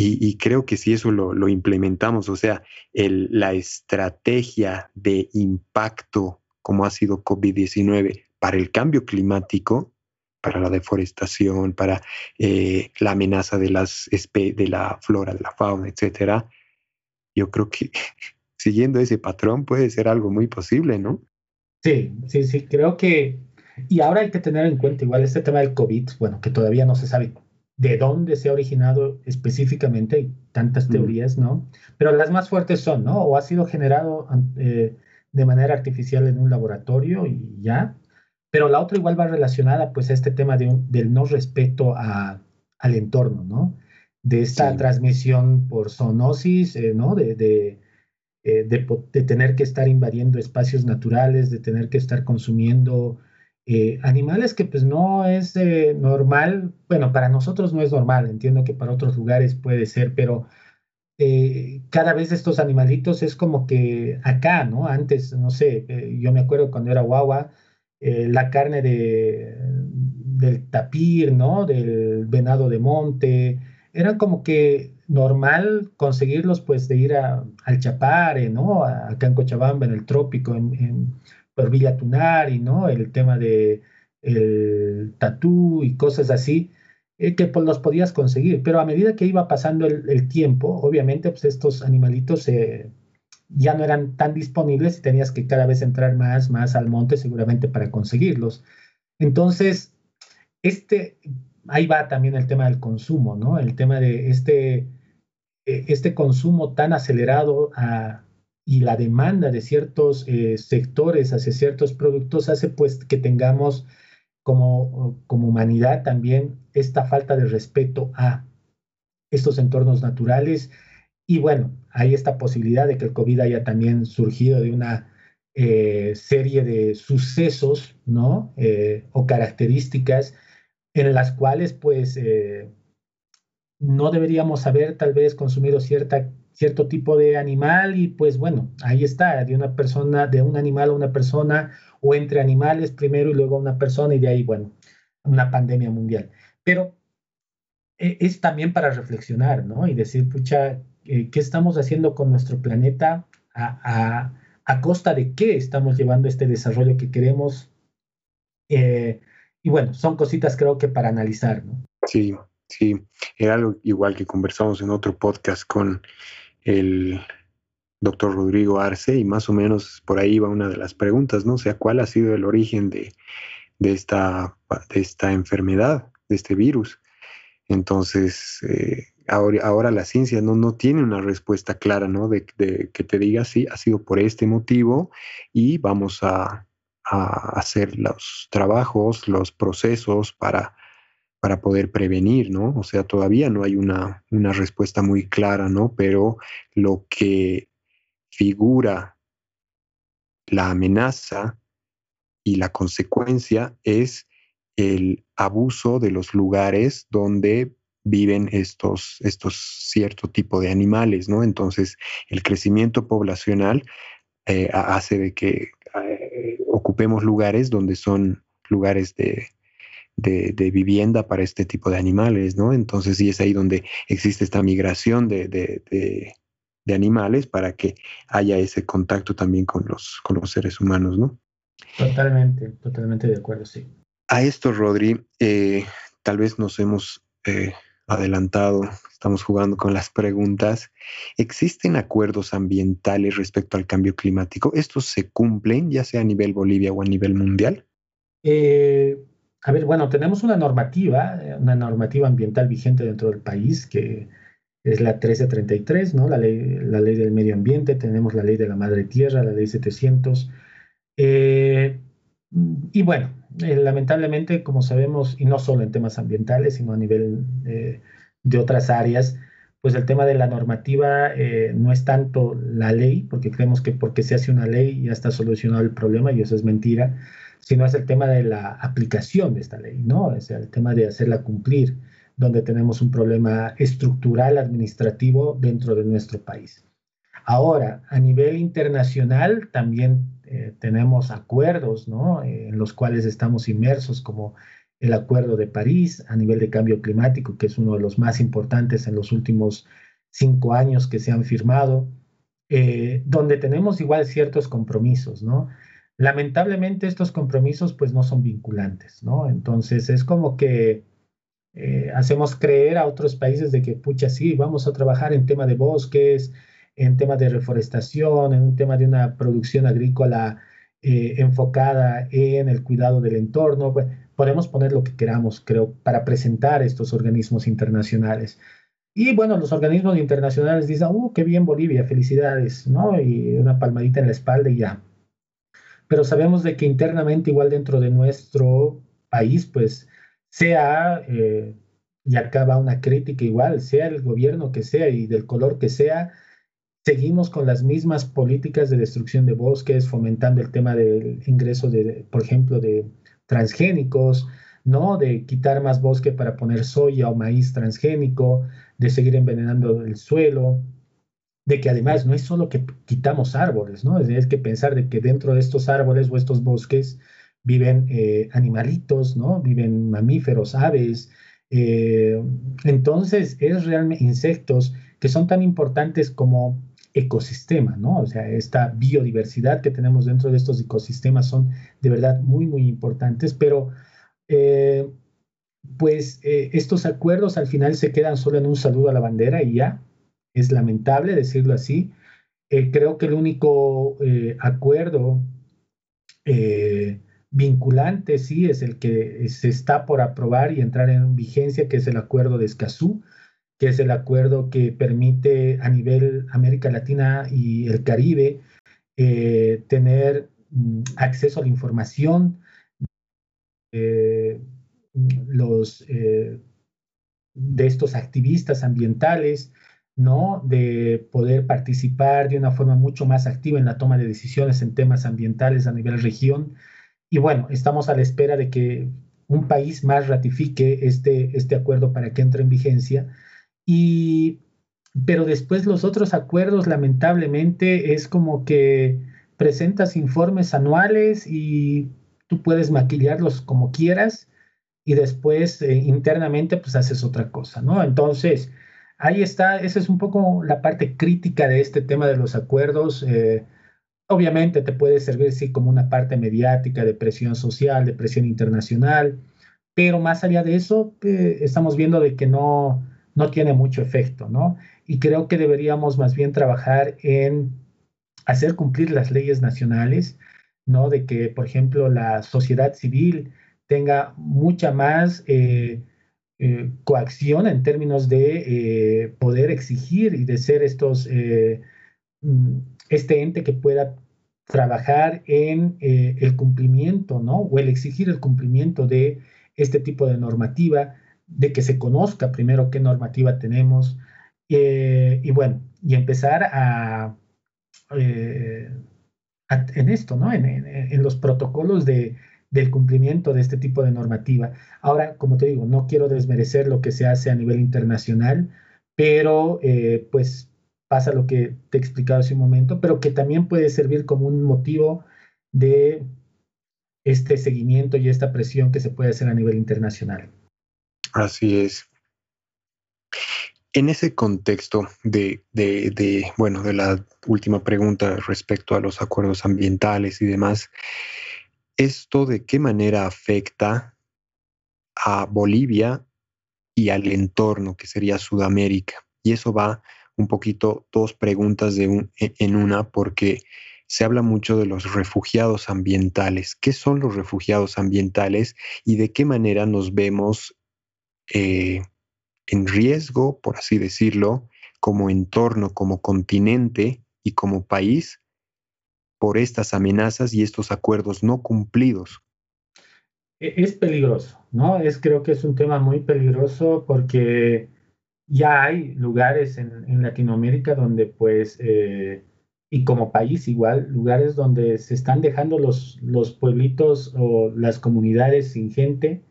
Y, creo que si eso lo, lo implementamos, o sea, el, la estrategia de impacto como ha sido COVID-19 para el cambio climático, para la deforestación, para eh, la amenaza de, las de la flora, de la fauna, etcétera, yo creo que siguiendo ese patrón puede ser algo muy posible, ¿no? Sí, sí, sí, creo que, y ahora hay que tener en cuenta igual este tema del COVID, bueno, que todavía no se sabe de dónde se ha originado específicamente, hay tantas teorías, ¿no? Pero las más fuertes son, ¿no? O ha sido generado eh, de manera artificial en un laboratorio y ya, pero la otra igual va relacionada pues a este tema de del no respeto a, al entorno, ¿no? De esta transmisión por zoonosis, eh, ¿no? De, de, eh, de, tener que estar invadiendo espacios naturales, de tener que estar consumiendo eh, animales que pues no es normal, bueno, para nosotros no es normal, entiendo que para otros lugares puede ser, pero cada vez estos animalitos es como que acá, ¿no? Antes, no sé, yo me acuerdo cuando era guagua, eh, la carne de, del tapir, ¿no? Del venado de monte. Era como que normal conseguirlos, pues, de ir a, al Chapare, ¿no? Acá en Cochabamba, en el trópico, en, Villa Tunari, ¿no? El tema de el tatú y cosas así, eh, que pues los podías conseguir. Pero a medida que iba pasando el, tiempo, obviamente, pues estos animalitos ya no eran tan disponibles y tenías que cada vez entrar más, más al monte seguramente para conseguirlos. Entonces, este, ahí va también el tema del consumo, ¿no? El tema de este, e, este consumo tan acelerado a, y la demanda de ciertos eh, sectores hacia ciertos productos hace pues que tengamos como, como humanidad también esta falta de respeto a estos entornos naturales. Y bueno, hay esta posibilidad de que el COVID haya también surgido de una eh, serie de sucesos, ¿no? Eh, o características en las cuales pues no deberíamos haber tal vez consumido cierta cierto tipo de animal y pues bueno, ahí está, de una persona, de un animal a una persona o entre animales primero y luego a una persona y de ahí, bueno, una pandemia mundial. Pero es también para reflexionar, ¿no? Y decir, pucha, eh, ¿qué estamos haciendo con nuestro planeta? A, costa de qué estamos llevando este desarrollo que queremos? Eh, y bueno, son cositas creo que para analizar, ¿no? Sí, sí, era algo igual que conversamos en otro podcast con el doctor Rodrigo Arce y más o menos por ahí va una de las preguntas, ¿no? O sea, ¿cuál ha sido el origen de, esta, de esta enfermedad, de este virus? Entonces, eh, ahora, la ciencia no, no tiene una respuesta clara, ¿no? De, que te diga, sí, ha sido por este motivo y vamos a hacer los trabajos, los procesos para para poder prevenir, ¿no? O sea, todavía no hay una, una respuesta muy clara, ¿no? Pero lo que figura la amenaza y la consecuencia es el abuso de los lugares donde viven estos, estos cierto tipo de animales, ¿no? Entonces, el crecimiento poblacional eh, hace de que eh, ocupemos lugares donde son lugares de, de, vivienda para este tipo de animales, ¿no? Entonces sí es ahí donde existe esta migración de, de, animales para que haya ese contacto también con los, con los seres humanos, ¿no? Totalmente, totalmente de acuerdo, sí. A esto, Rodri, eh, tal vez nos hemos eh, adelantado, estamos jugando con las preguntas. ¿Existen acuerdos ambientales respecto al cambio climático? ¿Estos se cumplen, ya sea a nivel Bolivia o a nivel mundial? Eh, a ver, bueno, tenemos una normativa, eh, una normativa ambiental vigente dentro del país que es la 1333, ¿no? La ley, la ley del medio ambiente, tenemos la ley de la madre tierra, la ley 700. Eh, y bueno, eh, lamentablemente, como sabemos, y no solo en temas ambientales, sino a nivel de otras áreas, pues el tema de la normativa no es tanto la ley, porque creemos que porque se hace una ley ya está solucionado el problema y eso es mentira sino es el tema de la aplicación de esta ley, ¿no? Es el tema de hacerla cumplir, donde tenemos un problema estructural administrativo dentro de nuestro país. Ahora, a nivel internacional también eh, tenemos acuerdos, ¿no? en los cuales estamos inmersos, como el Acuerdo de París a nivel de cambio climático, que es uno de los más importantes en los últimos cinco años que se han firmado, eh, donde tenemos igual ciertos compromisos, ¿no? Lamentablemente estos compromisos pues no son vinculantes, ¿no? Entonces es como que eh, hacemos creer a otros países de que, pucha, sí, vamos a trabajar en tema de bosques, en tema de reforestación, en un tema de una producción agrícola eh, enfocada en el cuidado del entorno. Pues, podemos poner lo que queramos, creo, para presentar estos organismos internacionales. Y bueno, los organismos internacionales dicen, ¡uh, qué bien Bolivia, felicidades! ¿no? Y una palmadita en la espalda y ya pero sabemos de que internamente, igual dentro de nuestro país, pues sea, eh, y acaba una crítica igual, sea el gobierno que sea y del color que sea, seguimos con las mismas políticas de destrucción de bosques, fomentando el tema del ingreso de, por ejemplo, de transgénicos, ¿no? De quitar más bosque para poner soya o maíz transgénico, de seguir envenenando el suelo, de que además no es solo que quitamos árboles, ¿no? Es, que pensar de que dentro de estos árboles o estos bosques viven eh, animalitos, ¿no? Viven mamíferos, aves. Eh, entonces, es realmente insectos que son tan importantes como ecosistema, ¿no? O sea, esta biodiversidad que tenemos dentro de estos ecosistemas son de verdad muy, muy importantes, pero eh, pues eh, estos acuerdos al final se quedan solo en un saludo a la bandera y ya, es lamentable decirlo así. Eh, creo que el único acuerdo vinculante sí es el que se está por aprobar y entrar en vigencia, que es el acuerdo de Escazú, que es el acuerdo que permite a nivel América Latina y el Caribe eh, tener mm, acceso a la información, los, eh, de estos activistas ambientales, ¿no? De poder participar de una forma mucho más activa en la toma de decisiones en temas ambientales a nivel región. Y bueno, estamos a la espera de que un país más ratifique este, este acuerdo para que entre en vigencia. Y, pero después los otros acuerdos, lamentablemente, es como que presentas informes anuales y tú puedes maquillarlos como quieras y después eh, internamente pues haces otra cosa, ¿no? Entonces, ahí está, esa es un poco la parte crítica de este tema de los acuerdos. Eh, Obviamente te puede servir, sí, como una parte mediática de presión social, de presión internacional, pero más allá de eso, eh, estamos viendo de que no, no tiene mucho efecto, ¿no? Y creo que deberíamos más bien trabajar en hacer cumplir las leyes nacionales, ¿no? De que, por ejemplo, la sociedad civil tenga mucha más eh, eh, coacción en términos de poder exigir y de ser estos mm, este ente que pueda trabajar en eh, el cumplimiento, ¿no? O el exigir el cumplimiento de este tipo de normativa, de que se conozca primero qué normativa tenemos, eh, y bueno, y empezar a, eh, en esto, ¿no? En, en, los protocolos de, del cumplimiento de este tipo de normativa. Ahora, como te digo, no quiero desmerecer lo que se hace a nivel internacional, pero pues pasa lo que te he explicado hace un momento, pero que también puede servir como un motivo de este seguimiento y esta presión que se puede hacer a nivel internacional. Así es. En ese contexto de, de, bueno, de la última pregunta respecto a los acuerdos ambientales y demás, ¿esto de qué manera afecta a Bolivia y al entorno que sería Sudamérica? Y eso va un poquito dos preguntas de un, e, en una porque se habla mucho de los refugiados ambientales. ¿Qué son los refugiados ambientales y de qué manera nos vemos eh, en riesgo, por así decirlo, como entorno, como continente y como país por estas amenazas y estos acuerdos no cumplidos? E, es peligroso, ¿no? Es creo que es un tema muy peligroso porque ya hay lugares en, Latinoamérica donde pues, eh, y como país igual, lugares donde se están dejando los, los pueblitos o las comunidades sin gente.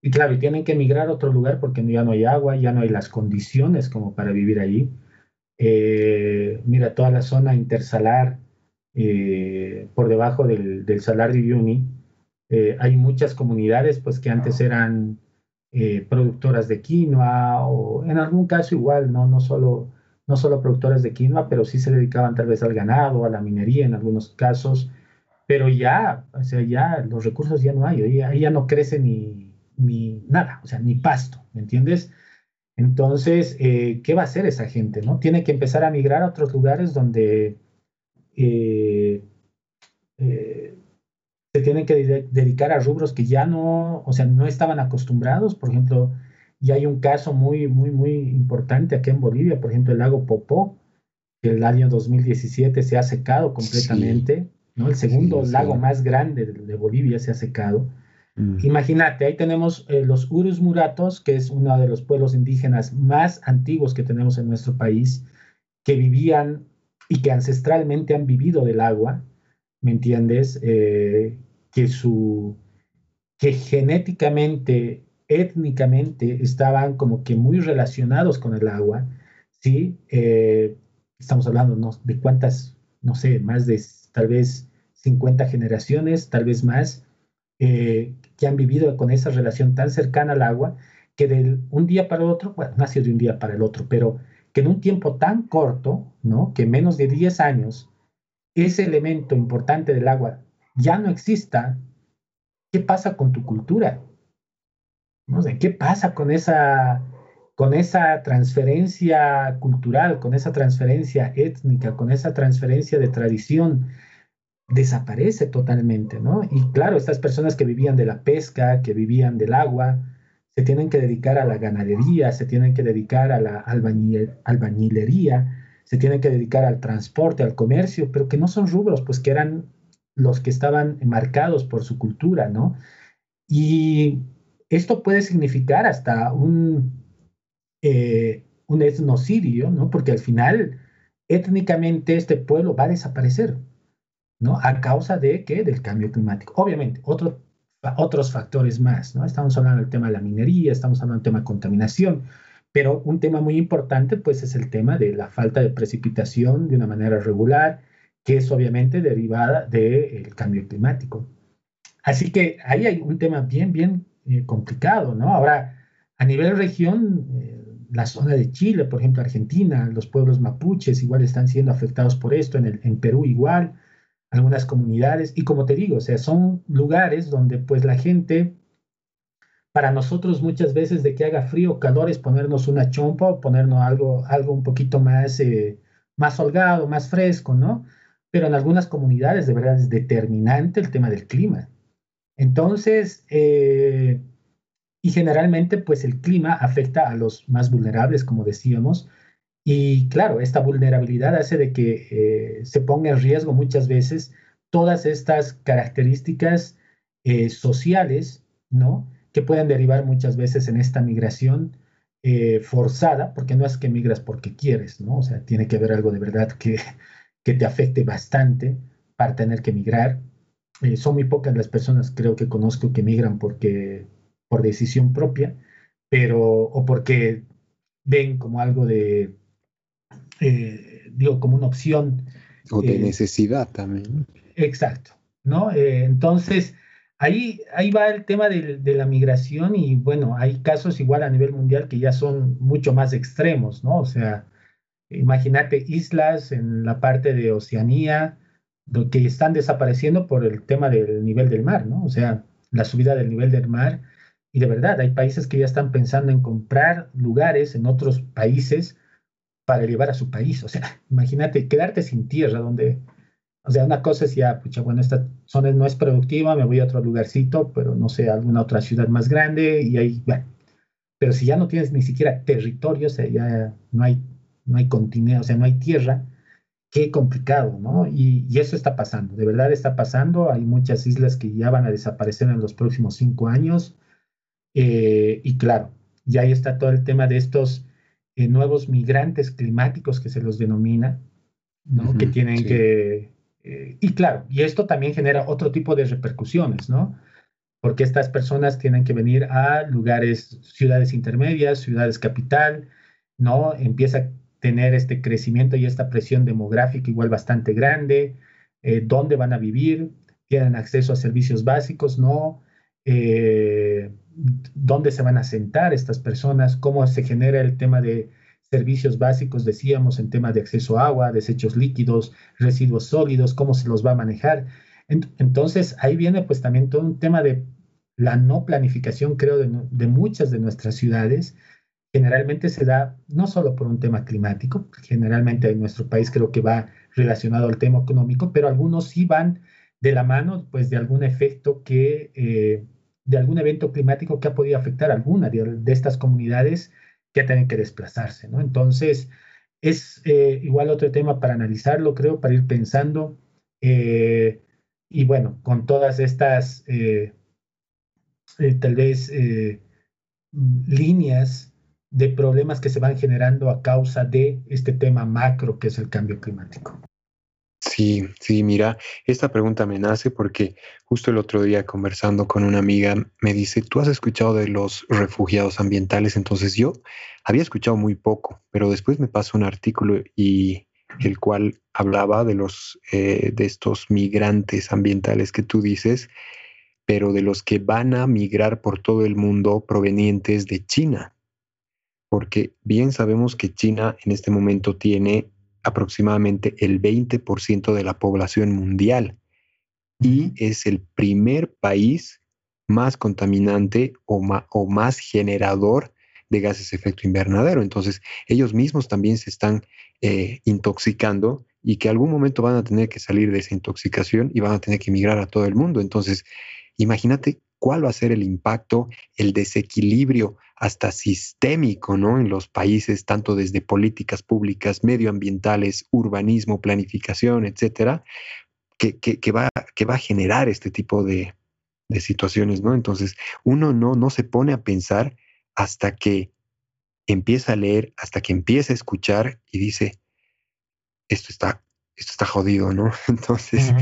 Y claro, y tienen que emigrar a otro lugar porque ya no hay agua, ya no hay las condiciones como para vivir allí. Eh, mira, toda la zona intersalar eh, por debajo del, del Salar de Uyuni, hay muchas comunidades pues que antes eran eh, productoras de quinoa o en algún caso igual, ¿no? No solo, no solo productoras de quinoa, pero sí se dedicaban tal vez al ganado, a la minería en algunos casos, pero ya, o sea, ya los recursos ya no hay, ahí ya no crece ni, ni nada, o sea, ni pasto, ¿me entiendes? Entonces, eh, ¿qué va a hacer esa gente? ¿no? Tiene que empezar a migrar a otros lugares donde eh, se tienen que dedicar a rubros que ya no, o sea, no estaban acostumbrados. Por ejemplo, ya hay un caso muy, muy, muy importante aquí en Bolivia, por ejemplo, el lago Popó, que el año 2017 se ha secado completamente, ¿no? El segundo lago más grande de, Bolivia se ha secado. Mm. Imagínate, ahí tenemos eh, los Urus Muratos, que es uno de los pueblos indígenas más antiguos que tenemos en nuestro país, que vivían y que ancestralmente han vivido del agua, ¿me entiendes? Eh, que, su, que genéticamente, étnicamente estaban como que muy relacionados con el agua, ¿sí? Eh, estamos hablando de cuántas, no sé, más de tal vez 50 generaciones, tal vez más, eh, que han vivido con esa relación tan cercana al agua, que de un día para el otro, bueno, nació de un día para el otro, pero que en un tiempo tan corto, ¿no? Que menos de 10 años, ese elemento importante del agua ya no exista, ¿qué pasa con tu cultura? ¿No? ¿Qué pasa con esa, con esa transferencia cultural, con esa transferencia étnica, con esa transferencia de tradición? Desaparece totalmente, ¿no? Y claro, estas personas que vivían de la pesca, que vivían del agua, se tienen que dedicar a la ganadería, se tienen que dedicar a la albañilería, se tienen que dedicar al transporte, al comercio, pero que no son rubros, pues que eran los que estaban marcados por su cultura, ¿no? Y esto puede significar hasta un, eh, un etnocidio, ¿no? Porque al final, étnicamente, este pueblo va a desaparecer, ¿no? A causa de qué? Del cambio climático. Obviamente, otro otros factores más, ¿no? Estamos hablando del tema de la minería, estamos hablando del tema de contaminación, pero un tema muy importante, pues, es el tema de la falta de precipitación de una manera regular, que es obviamente derivada del cambio climático. Así que ahí hay un tema bien, bien eh, complicado, ¿no? Ahora, a nivel región, eh, la zona de Chile, por ejemplo, Argentina, los pueblos mapuches igual están siendo afectados por esto, en, el, en Perú igual, algunas comunidades, y como te digo, o sea, son lugares donde pues la gente, para nosotros muchas veces de que haga frío o calor es ponernos una chompa o ponernos algo, algo un poquito más, eh, más holgado, más fresco, ¿no? Pero en algunas comunidades de verdad es determinante el tema del clima. Entonces, eh, y generalmente pues el clima afecta a los más vulnerables, como decíamos, y claro, esta vulnerabilidad hace de que eh, se ponga en riesgo muchas veces todas estas características eh, sociales, ¿no? Que pueden derivar muchas veces en esta migración eh, forzada, porque no es que migras porque quieres, ¿no? O sea, tiene que haber algo de verdad que, que te afecte bastante para tener que migrar. son muy pocas las personas, creo que conozco, que migran porque, por decisión propia, pero, o porque ven como algo de eh, digo, como una opción. O de eh, necesidad también. Exacto, ¿no? Eh, entonces, ahí, ahí va el tema de, la migración y bueno, hay casos igual a nivel mundial que ya son mucho más extremos, ¿no? O sea, imagínate islas en la parte de Oceanía que están desapareciendo por el tema del nivel del mar, ¿no? O sea, la subida del nivel del mar. Y de verdad, hay países que ya están pensando en comprar lugares en otros países para llevar a su país. O sea, imagínate quedarte sin tierra donde, o sea, una cosa es ya, pucha, bueno, esta zona no es productiva, me voy a otro lugarcito, pero no sé, alguna otra ciudad más grande y ahí, bueno. Pero si ya no tienes ni siquiera territorio, o sea, ya no hay, no hay continente, o sea, no hay tierra, qué complicado, ¿no? Y, eso está pasando, de verdad está pasando. Hay muchas islas que ya van a desaparecer en los próximos cinco años. Eh, y claro, ya ahí está todo el tema de estos eh, nuevos migrantes climáticos que se los denomina, ¿no? que tienen que... Eh, y claro, y esto también genera otro tipo de repercusiones, ¿no? Porque estas personas tienen que venir a lugares, ciudades intermedias, ciudades capital, ¿no? Empieza a tener este crecimiento y esta presión demográfica igual bastante grande, eh, dónde van a vivir, tienen acceso a servicios básicos, ¿no? Eh, dónde se van a sentar estas personas, cómo se genera el tema de servicios básicos, decíamos, en tema de acceso a agua, desechos líquidos, residuos sólidos, cómo se los va a manejar. Entonces, ahí viene pues también todo un tema de la no planificación, creo, de, muchas de nuestras ciudades. Generalmente se da no solo por un tema climático, generalmente en nuestro país creo que va relacionado al tema económico, pero algunos sí van de la mano pues de algún efecto que eh, de algún evento climático que ha podido afectar a alguna de, estas comunidades que tienen que desplazarse, ¿no? Entonces, es eh, igual otro tema para analizarlo, creo, para ir pensando. Eh, y bueno, con todas estas, eh, tal vez, líneas de problemas que se van generando a causa de este tema macro que es el cambio climático. Sí, sí, mira, esta pregunta me nace porque justo el otro día conversando con una amiga me dice, ¿tú has escuchado de los refugiados ambientales? Entonces yo había escuchado muy poco, pero después me pasó un artículo y el cual hablaba de los eh, de estos migrantes ambientales que tú dices, pero de los que van a migrar por todo el mundo provenientes de China. porque bien sabemos que China en este momento tiene aproximadamente el 20% de la población mundial y es el primer país más contaminante o, más generador de gases de efecto invernadero. Entonces, ellos mismos también se están eh, intoxicando y que algún momento van a tener que salir de esa intoxicación y van a tener que emigrar a todo el mundo. Entonces, imagínate cuál va a ser el impacto, el desequilibrio hasta sistémico, ¿no? En los países, tanto desde políticas públicas, medioambientales, urbanismo, planificación, etcétera, que, va, que va a generar este tipo de, de situaciones, ¿no? Entonces, uno no, no se pone a pensar hasta que empieza a leer, hasta que empieza a escuchar y dice, esto está, esto está jodido, ¿no? Entonces...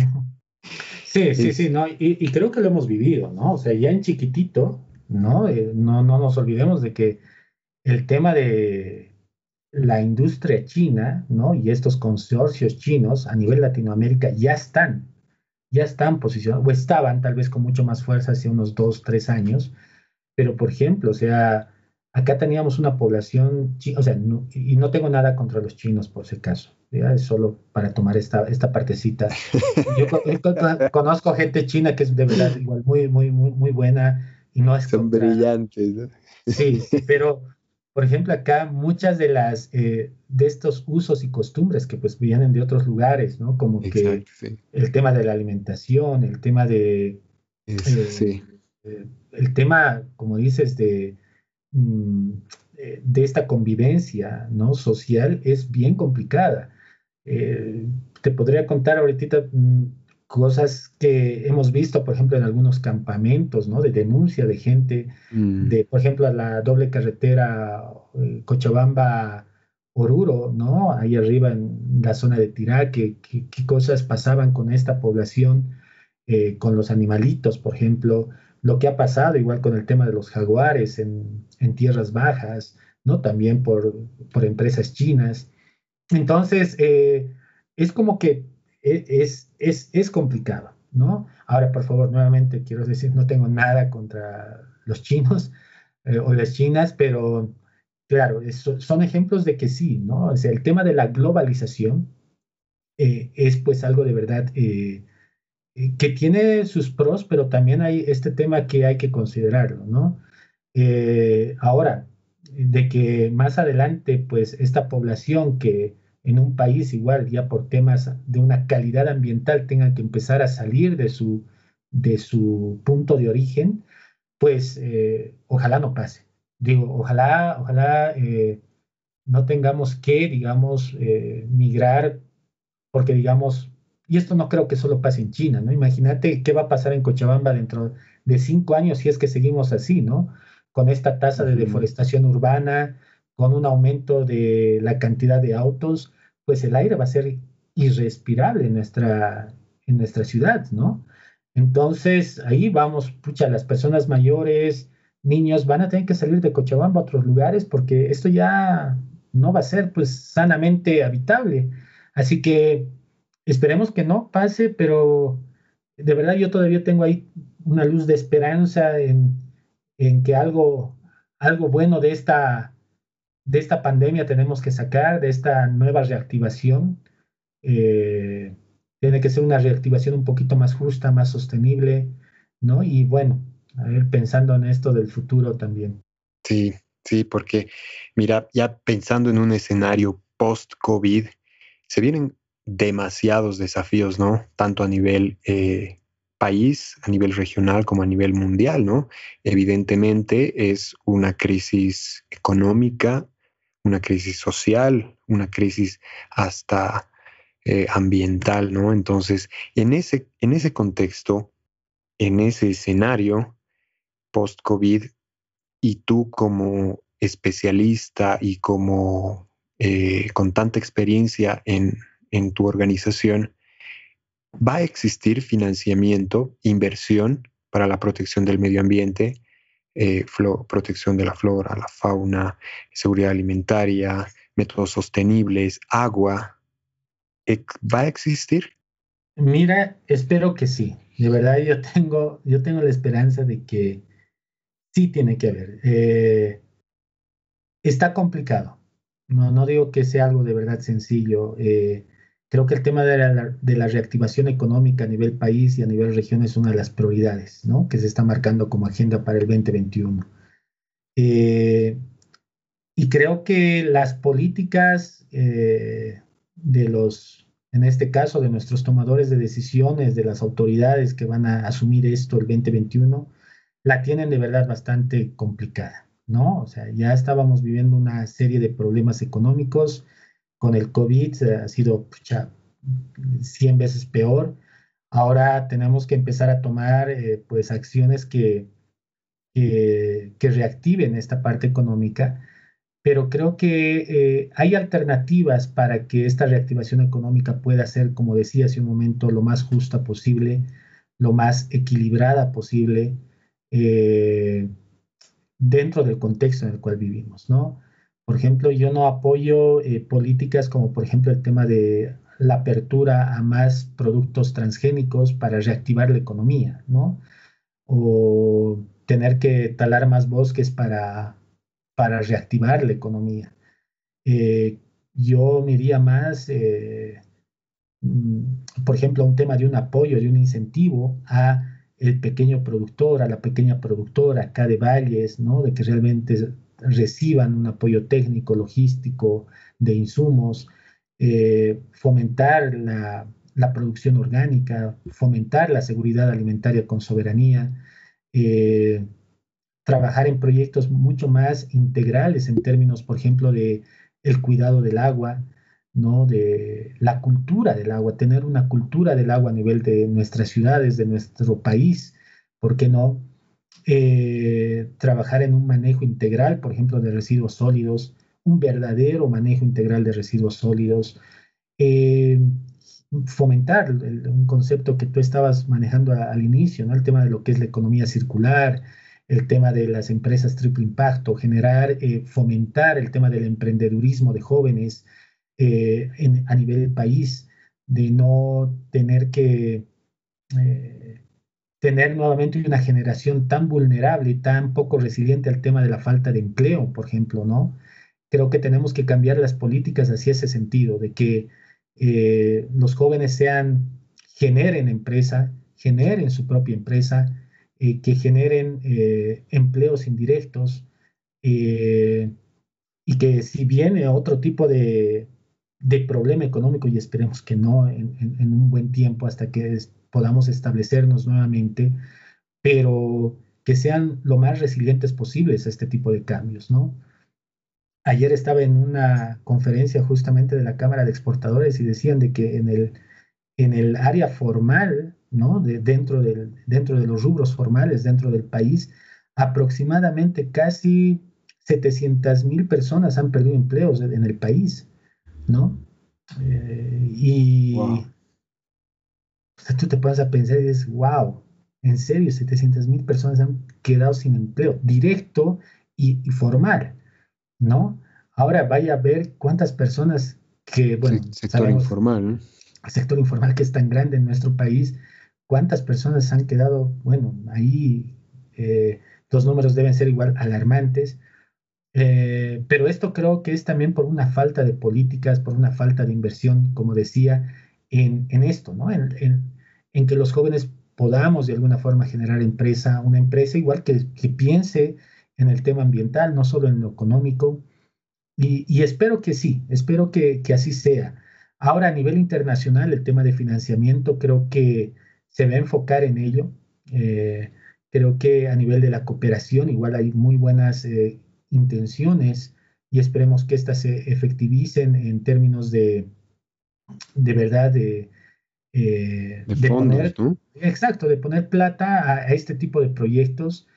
Sí, sí, sí, no, y, creo que lo hemos vivido, ¿no? O sea, ya en chiquitito, ¿no? Eh, no, no nos olvidemos de que el tema de la industria china, ¿no? Y estos consorcios chinos a nivel Latinoamérica ya están, ya están posicionados, o estaban tal vez con mucho más fuerza hace unos dos, tres años, pero por ejemplo, o sea, acá teníamos una población, o sea, y no tengo nada contra los chinos por si acaso, es solo para tomar esta, esta partecita. Yo conozco gente china que es de verdad igual muy, muy, muy, muy buena y no es Son brillantes, ¿no? Sí, pero por ejemplo acá muchas de las eh, de estos usos y costumbres que pues vienen de otros lugares, ¿no? Como que el tema de la alimentación, el tema de eh, sí. Eh, el tema, como dices, de mm, de esta convivencia ¿no? social es bien complicada. Eh, te podría contar ahorita mm, cosas que hemos visto, por ejemplo, en algunos campamentos, ¿no? De denuncia de gente, mm. de, por ejemplo, la doble carretera eh, Cochabamba-Oruro, ¿no? Ahí arriba en la zona de Tirá, qué cosas pasaban con esta población, eh, con los animalitos, por ejemplo, lo que ha pasado igual con el tema de los jaguares en, en tierras bajas, ¿no? También por, por empresas chinas. Entonces, eh, es como que e, es, es, es, complicado, ¿no? Ahora, por favor, nuevamente quiero decir, no tengo nada contra los chinos eh, o las chinas, pero claro, son ejemplos de que sí, ¿no? O sea, el tema de la globalización eh, es pues algo de verdad que tiene sus pros, pero también hay este tema que hay que considerarlo, ¿no? ahora, de que más adelante, pues esta población que en un país igual ya por temas de una calidad ambiental tengan que empezar a salir de su, de su punto de origen, pues eh, ojalá no pase. Digo, ojalá, ojalá eh, no tengamos que, digamos, eh, migrar, porque digamos, y esto no creo que solo pase en China, ¿no? Imagínate qué va a pasar en Cochabamba dentro de cinco años si es que seguimos así, ¿no? Con esta tasa de deforestación urbana, con un aumento de la cantidad de autos, pues el aire va a ser irrespirable en nuestra, en nuestra ciudad, ¿no? Entonces, ahí vamos, pucha, las personas mayores, niños, van a tener que salir de Cochabamba a otros lugares porque esto ya no va a ser, pues, sanamente habitable. Así que esperemos que no pase, pero de verdad yo todavía tengo ahí una luz de esperanza en, en que algo, algo bueno de esta, de esta pandemia tenemos que sacar, de esta nueva reactivación. Eh, tiene que ser una reactivación un poquito más justa, más sostenible, ¿no? Y bueno, a ver, pensando en esto del futuro también. Sí, sí, porque mira, ya pensando en un escenario post-COVID, se vienen demasiados desafíos, ¿no? Tanto a nivel eh, país, a nivel regional como a nivel mundial, ¿no? Evidentemente es una crisis económica, una crisis social, una crisis hasta eh, ambiental, ¿no? Entonces, en ese, en ese contexto, en ese escenario post-COVID, y tú como especialista y como eh, con tanta experiencia en, en tu organización, va a existir financiamiento, inversión para la protección del medio ambiente, eh, protección de la flora, la fauna, seguridad alimentaria, métodos sostenibles, agua. ¿Va a existir? Mira, espero que sí. De verdad, yo tengo, yo tengo la esperanza de que sí tiene que haber. Eh, está complicado. No, no digo que sea algo de verdad sencillo. Eh, creo que el tema de la, reactivación económica a nivel país y a nivel región es una de las prioridades ¿no? que se está marcando como agenda para el 2021. Eh, y creo que las políticas eh, de los, en este caso, de nuestros tomadores de decisiones, de las autoridades que van a asumir esto el 2021, la tienen de verdad bastante complicada, ¿no? O sea, ya estábamos viviendo una serie de problemas económicos, con el COVID eh, ha sido 100 veces peor. Ahora tenemos que empezar a tomar eh, pues acciones que, que, reactiven esta parte económica pero creo que eh, hay alternativas para que esta reactivación económica pueda ser, como decía hace un momento, lo más justa posible, lo más equilibrada posible dentro del contexto en el cual vivimos, ¿no? Por ejemplo, yo no apoyo eh, políticas como, por ejemplo, el tema de la apertura a más productos transgénicos para reactivar la economía, ¿no? O tener que talar más bosques para para reactivar la economía. Eh, yo me iría más, eh, mm, por ejemplo, un tema de un apoyo, de un incentivo a el pequeño productor, a la pequeña productora acá de Valles, ¿no? de que realmente reciban un apoyo técnico, logístico, de insumos, eh, fomentar la, la, producción orgánica, fomentar la seguridad alimentaria con soberanía, trabajar en proyectos mucho más integrales en términos, por ejemplo, de el cuidado del agua, ¿no? de la cultura del agua, tener una cultura del agua a nivel de nuestras ciudades, de nuestro país, ¿por qué no? Eh, trabajar en un manejo integral, por ejemplo, de residuos sólidos, un verdadero manejo integral de residuos sólidos, eh, fomentar un concepto que tú estabas manejando al inicio, ¿no? el tema de lo que es la economía circular, el tema de las empresas triple impacto, generar, eh, fomentar el tema del emprendedurismo de jóvenes a nivel país, de no tener que tener nuevamente una generación tan vulnerable y tan poco resiliente al tema de la falta de empleo, por ejemplo, ¿no? Creo que tenemos que cambiar las políticas hacia ese sentido, de que los jóvenes sean, generen empresa, generen su propia empresa, eh, que generen eh, empleos indirectos eh, y que si viene otro tipo de, de, problema económico, y esperemos que no en, en, un buen tiempo hasta que podamos establecernos nuevamente, pero que sean lo más resilientes posibles a este tipo de cambios, ¿no? Ayer estaba en una conferencia justamente de la Cámara de Exportadores y decían de que en el, en el área formal de, dentro, del, dentro de los rubros formales dentro del país, aproximadamente casi 700 mil personas han perdido empleos en el país, ¿no? Eh, y tú te pones a pensar y dices, wow, en serio, 700 mil personas han quedado sin empleo directo y, formal, ¿no? Ahora vaya a ver cuántas personas que, bueno, sector informal, El sector informal que es tan grande en nuestro país, ¿Cuántas personas han quedado? Bueno, ahí eh, los números deben ser igual alarmantes, eh, pero esto creo que es también por una falta de políticas, por una falta de inversión, como decía, en, esto, ¿no? En, que los jóvenes podamos de alguna forma generar empresa, una empresa igual que, que piense en el tema ambiental, no solo en lo económico. Y, espero que sí, espero que, que, así sea. Ahora, a nivel internacional, el tema de financiamiento creo que se va a enfocar en ello. Eh, creo que a nivel de la cooperación igual hay muy buenas eh, intenciones y esperemos que éstas se efectivicen en términos de, de verdad, de, eh, de, poner, exacto, de poner plata a, este tipo de proyectos.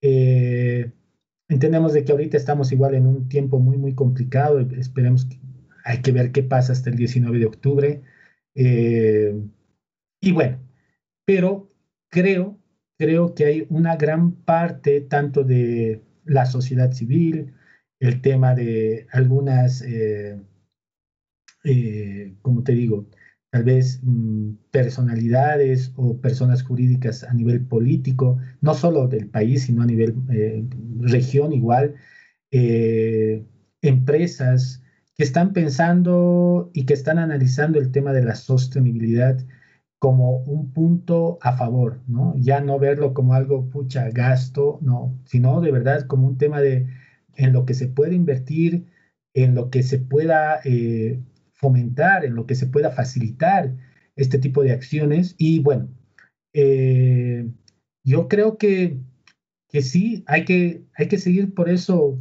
entendemos de que ahorita estamos igual en un tiempo muy, muy complicado. Esperemos que hay que ver qué pasa hasta el 19 de octubre. y bueno, pero creo, creo que hay una gran parte tanto de la sociedad civil, el tema de algunas, eh, eh, como te digo, tal vez mm, personalidades o personas jurídicas a nivel político, no solo del país, sino a nivel eh, región igual, empresas que están pensando y que están analizando el tema de la sostenibilidad como un punto a favor, ¿no? Ya no verlo como algo, pucha, gasto, no, sino de verdad como un tema de en lo que se puede invertir, en lo que se pueda eh, fomentar, en lo que se pueda facilitar este tipo de acciones. Y bueno, eh, yo creo que, que sí, hay que, hay que seguir por eso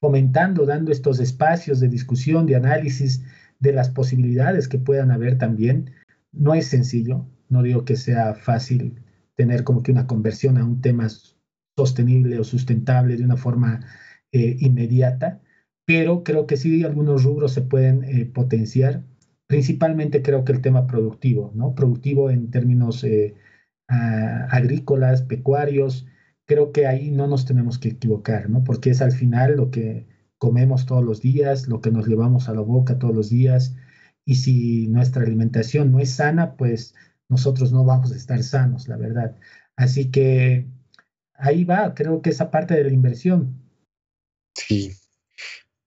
fomentando, dando estos espacios de discusión, de análisis de las posibilidades que puedan haber también. No es sencillo, no digo que sea fácil tener como que una conversión a un tema sostenible o sustentable de una forma eh, inmediata, pero creo que sí algunos rubros se pueden eh, potenciar. Principalmente creo que el tema productivo, ¿no? Productivo en términos eh, agrícolas, pecuarios, creo que ahí no nos tenemos que equivocar, ¿no? Porque es al final lo que comemos todos los días, lo que nos llevamos a la boca todos los días. Y si nuestra alimentación no es sana, pues nosotros no vamos a estar sanos, la verdad. Así que ahí va, creo que esa parte de la inversión. Sí,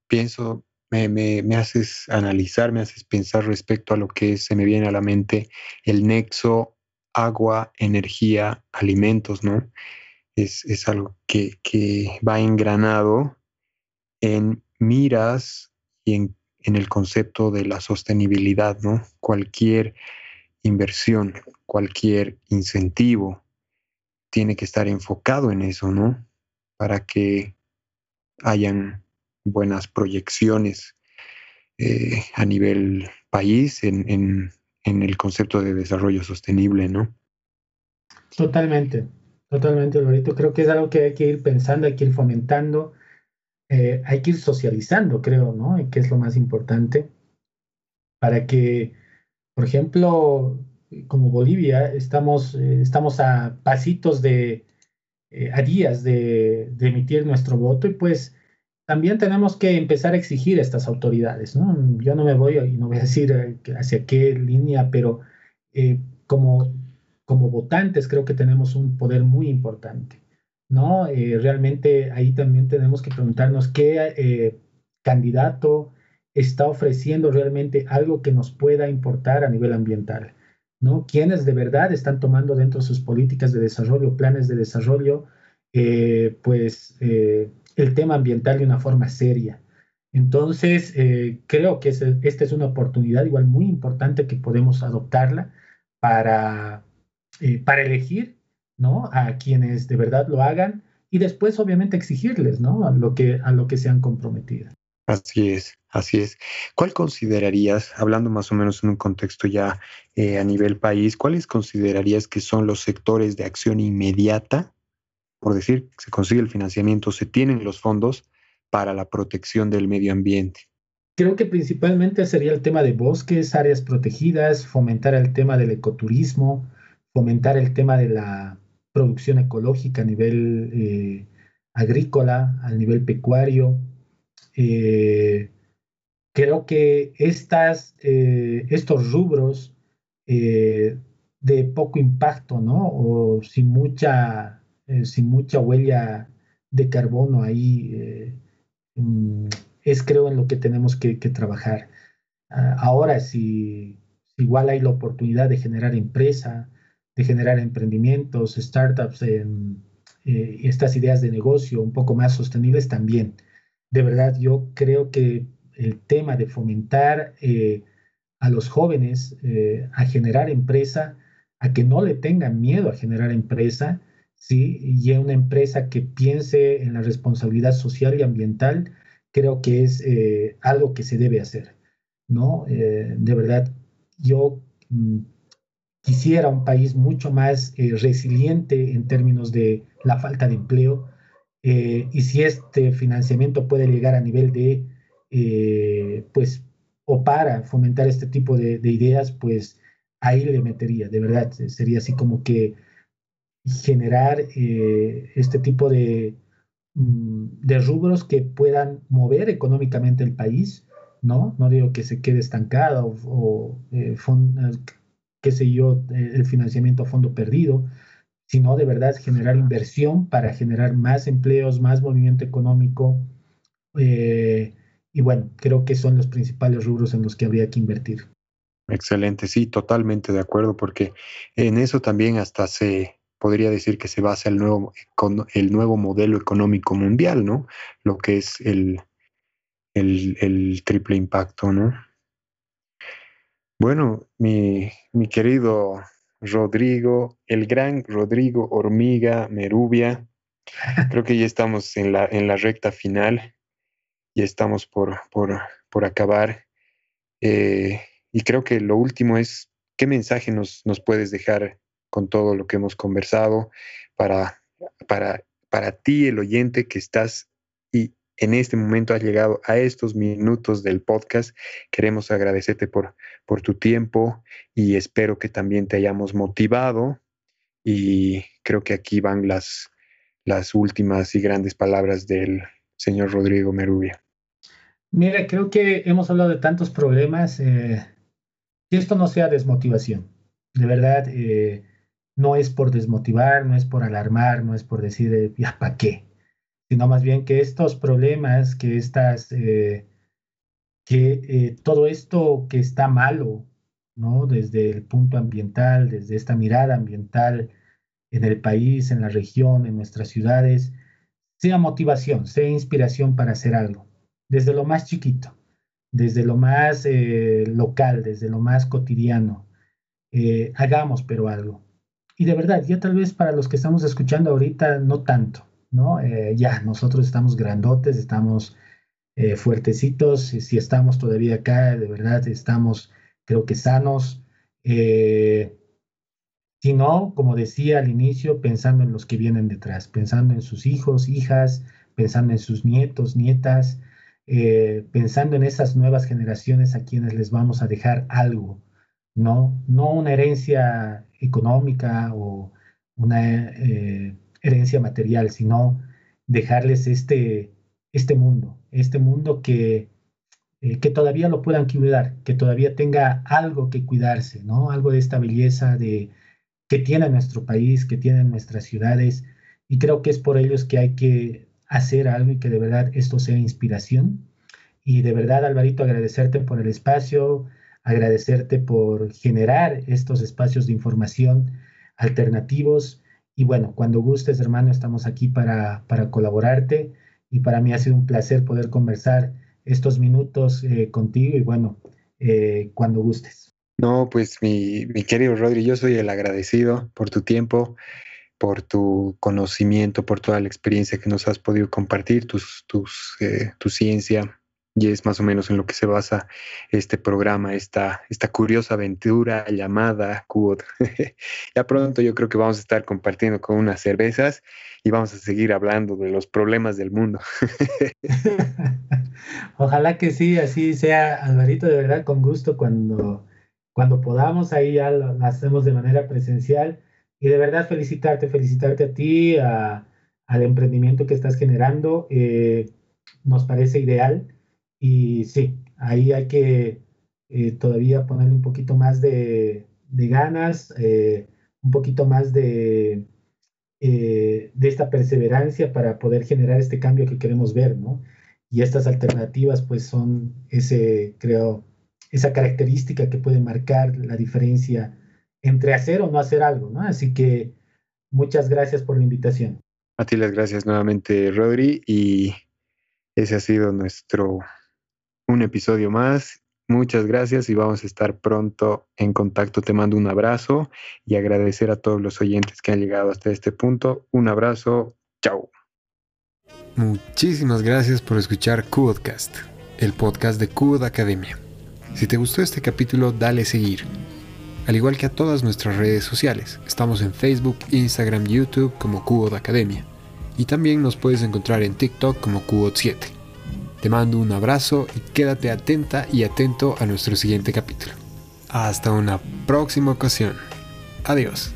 pienso, me, me, me, haces analizar, me haces pensar respecto a lo que se me viene a la mente el nexo agua, energía, alimentos, ¿no? es, algo que, va engranado en miras y en, el concepto de la sostenibilidad, ¿no? Cualquier inversión, cualquier incentivo tiene que estar enfocado en eso, ¿no? Para que hayan buenas proyecciones eh, a nivel país en, en el concepto de desarrollo sostenible, ¿no? Totalmente, Totalmente, Alvarito. Creo que es algo que hay que ir pensando, hay que ir fomentando, eh, hay que ir socializando, creo, ¿no? Que es lo más importante para que, por ejemplo, como Bolivia, estamos, eh, estamos a pasitos de, a días de, emitir nuestro voto y pues también tenemos que empezar a exigir a estas autoridades, ¿no? Yo no me voy y no voy a decir hacia qué línea, pero como como votantes creo que tenemos un poder muy importante, ¿no? Eh, realmente ahí también tenemos que preguntarnos qué eh, candidato está ofreciendo realmente algo que nos pueda importar a nivel ambiental, ¿no? ¿Quiénes de verdad están tomando dentro de sus políticas de desarrollo, planes de desarrollo, eh, pues el tema ambiental de una forma seria? Entonces, creo que esta es una oportunidad igual muy importante que podemos adoptarla para eh, para elegir, ¿no? A quienes de verdad lo hagan y después obviamente exigirles, ¿no? A lo que, a lo que se han comprometido. Así es, así es. ¿Cuál considerarías, hablando más o menos en un contexto ya eh, a nivel país, cuáles considerarías que son los sectores de acción inmediata? Por decir, se consigue el financiamiento, se tienen los fondos para la protección del medio ambiente. Creo que principalmente sería el tema de bosques, áreas protegidas, fomentar el tema del ecoturismo, fomentar el tema de la producción ecológica a nivel eh, agrícola, a nivel pecuario. Eh, creo que estas, eh, estos rubros de poco impacto, ¿no? O sin mucha, sin mucha huella de carbono ahí, mm, es creo en lo que tenemos que, trabajar. Ah, ahora, si igual hay la oportunidad de generar empresa, de generar emprendimientos, startups, eh, estas ideas de negocio un poco más sostenibles también. De verdad, yo creo que el tema de fomentar eh, a los jóvenes eh, a generar empresa, a que no le tengan miedo a generar empresa, ¿sí? y una empresa que piense en la responsabilidad social y ambiental, creo que es algo que se debe hacer. ¿no? de verdad, yo mm, quisiera un país mucho más eh, resiliente en términos de la falta de empleo. Eh, y si este financiamiento puede llegar a nivel de, eh, pues, o para fomentar este tipo de, ideas, pues ahí le metería, de verdad, sería así como que generar este tipo de, mm, de rubros que puedan mover económicamente el país, ¿no? No digo que se quede estancado o, qué sé yo, eh, el financiamiento a fondo perdido, sino de verdad generar inversión para generar más empleos, más movimiento económico eh, y bueno, creo que son los principales rubros en los que habría que invertir. Excelente, sí, totalmente de acuerdo, porque en eso también hasta se podría decir que se basa el nuevo, el nuevo modelo económico mundial, ¿no? Lo que es el, el, triple impacto, ¿no? Bueno, mi, mi, querido Rodrigo, el gran Rodrigo Hormiga Merubia, creo que ya estamos en la, en la recta final ya estamos por, por, acabar. Eh, y creo que lo último es, ¿qué mensaje nos, nos puedes dejar con todo lo que hemos conversado para, para, para ti, el oyente que estás y en este momento has llegado a estos minutos del podcast? Queremos agradecerte por, por tu tiempo y espero que también te hayamos motivado y creo que aquí van las, las últimas y grandes palabras del señor Rodrigo Merubia. Mira, creo que hemos hablado de tantos problemas. Eh, que esto no sea desmotivación. De verdad, eh, no es por desmotivar, no es por alarmar, no es por decir, eh, ya, ¿para qué? Sino más bien que estos problemas, que estas, que todo esto que está malo, ¿no? Desde el punto ambiental, desde esta mirada ambiental en el país, en la región, en nuestras ciudades, sea motivación, sea inspiración para hacer algo desde lo más chiquito, desde lo más eh, local, desde lo más cotidiano. Eh, hagamos pero algo. Y de verdad, ya tal vez para los que estamos escuchando ahorita, no tanto, ¿no? Eh, ya, nosotros estamos grandotes, estamos fuertecitos, si estamos todavía acá, de verdad, estamos, creo que sanos. si no, como decía al inicio, pensando en los que vienen detrás, pensando en sus hijos, hijas, pensando en sus nietos, nietas, eh, pensando en esas nuevas generaciones a quienes les vamos a dejar algo, no, no una herencia económica o una eh, herencia material, sino dejarles este, este mundo, este mundo que, eh, que todavía lo puedan cuidar, que todavía tenga algo que cuidarse, ¿no? Algo de esta belleza de, que tiene nuestro país, que tienen nuestras ciudades, y creo que es por ellos que hay que hacer algo y que de verdad esto sea inspiración. Y de verdad, Alvarito, agradecerte por el espacio, agradecerte por generar estos espacios de información alternativos. Y bueno, cuando gustes, hermano, estamos aquí para, para colaborarte. Y para mí ha sido un placer poder conversar estos minutos eh, contigo y bueno, eh, cuando gustes. No, pues mi, mi querido Rodri, yo soy el agradecido por tu tiempo por tu conocimiento, por toda la experiencia que nos has podido compartir, tus, tus, eh, tu ciencia, y es más o menos en lo que se basa este programa, esta, esta curiosa aventura llamada QOD. ya pronto yo creo que vamos a estar compartiendo con unas cervezas y vamos a seguir hablando de los problemas del mundo. Ojalá que sí, así sea, Alvarito, de verdad, con gusto cuando, cuando podamos, ahí ya lo hacemos de manera presencial y de verdad felicitarte, felicitarte a ti, al emprendimiento que estás generando. Eh, nos parece ideal y sí, ahí hay que eh, todavía ponerle un poquito más de, ganas, eh, un poquito más de, de esta perseverancia para poder generar este cambio que queremos ver, ¿no? Y estas alternativas pues son ese, creo, esa característica que puede marcar la diferencia entre hacer o no hacer algo, ¿no? Así que muchas gracias por la invitación. A ti las gracias nuevamente, Rodri, y ese ha sido nuestro un episodio más. Muchas gracias y vamos a estar pronto en contacto. Te mando un abrazo y agradecer a todos los oyentes que han llegado hasta este punto. Un abrazo. Chao. Muchísimas gracias por escuchar Qodcast, el podcast de Qod Academia. Si te gustó este capítulo, dale seguir al igual que a todas nuestras redes sociales. Estamos en Facebook, Instagram, YouTube como de Academia. Y también nos puedes encontrar en TikTok como Cubo7. Te mando un abrazo y quédate atenta y atento a nuestro siguiente capítulo. Hasta una próxima ocasión. Adiós.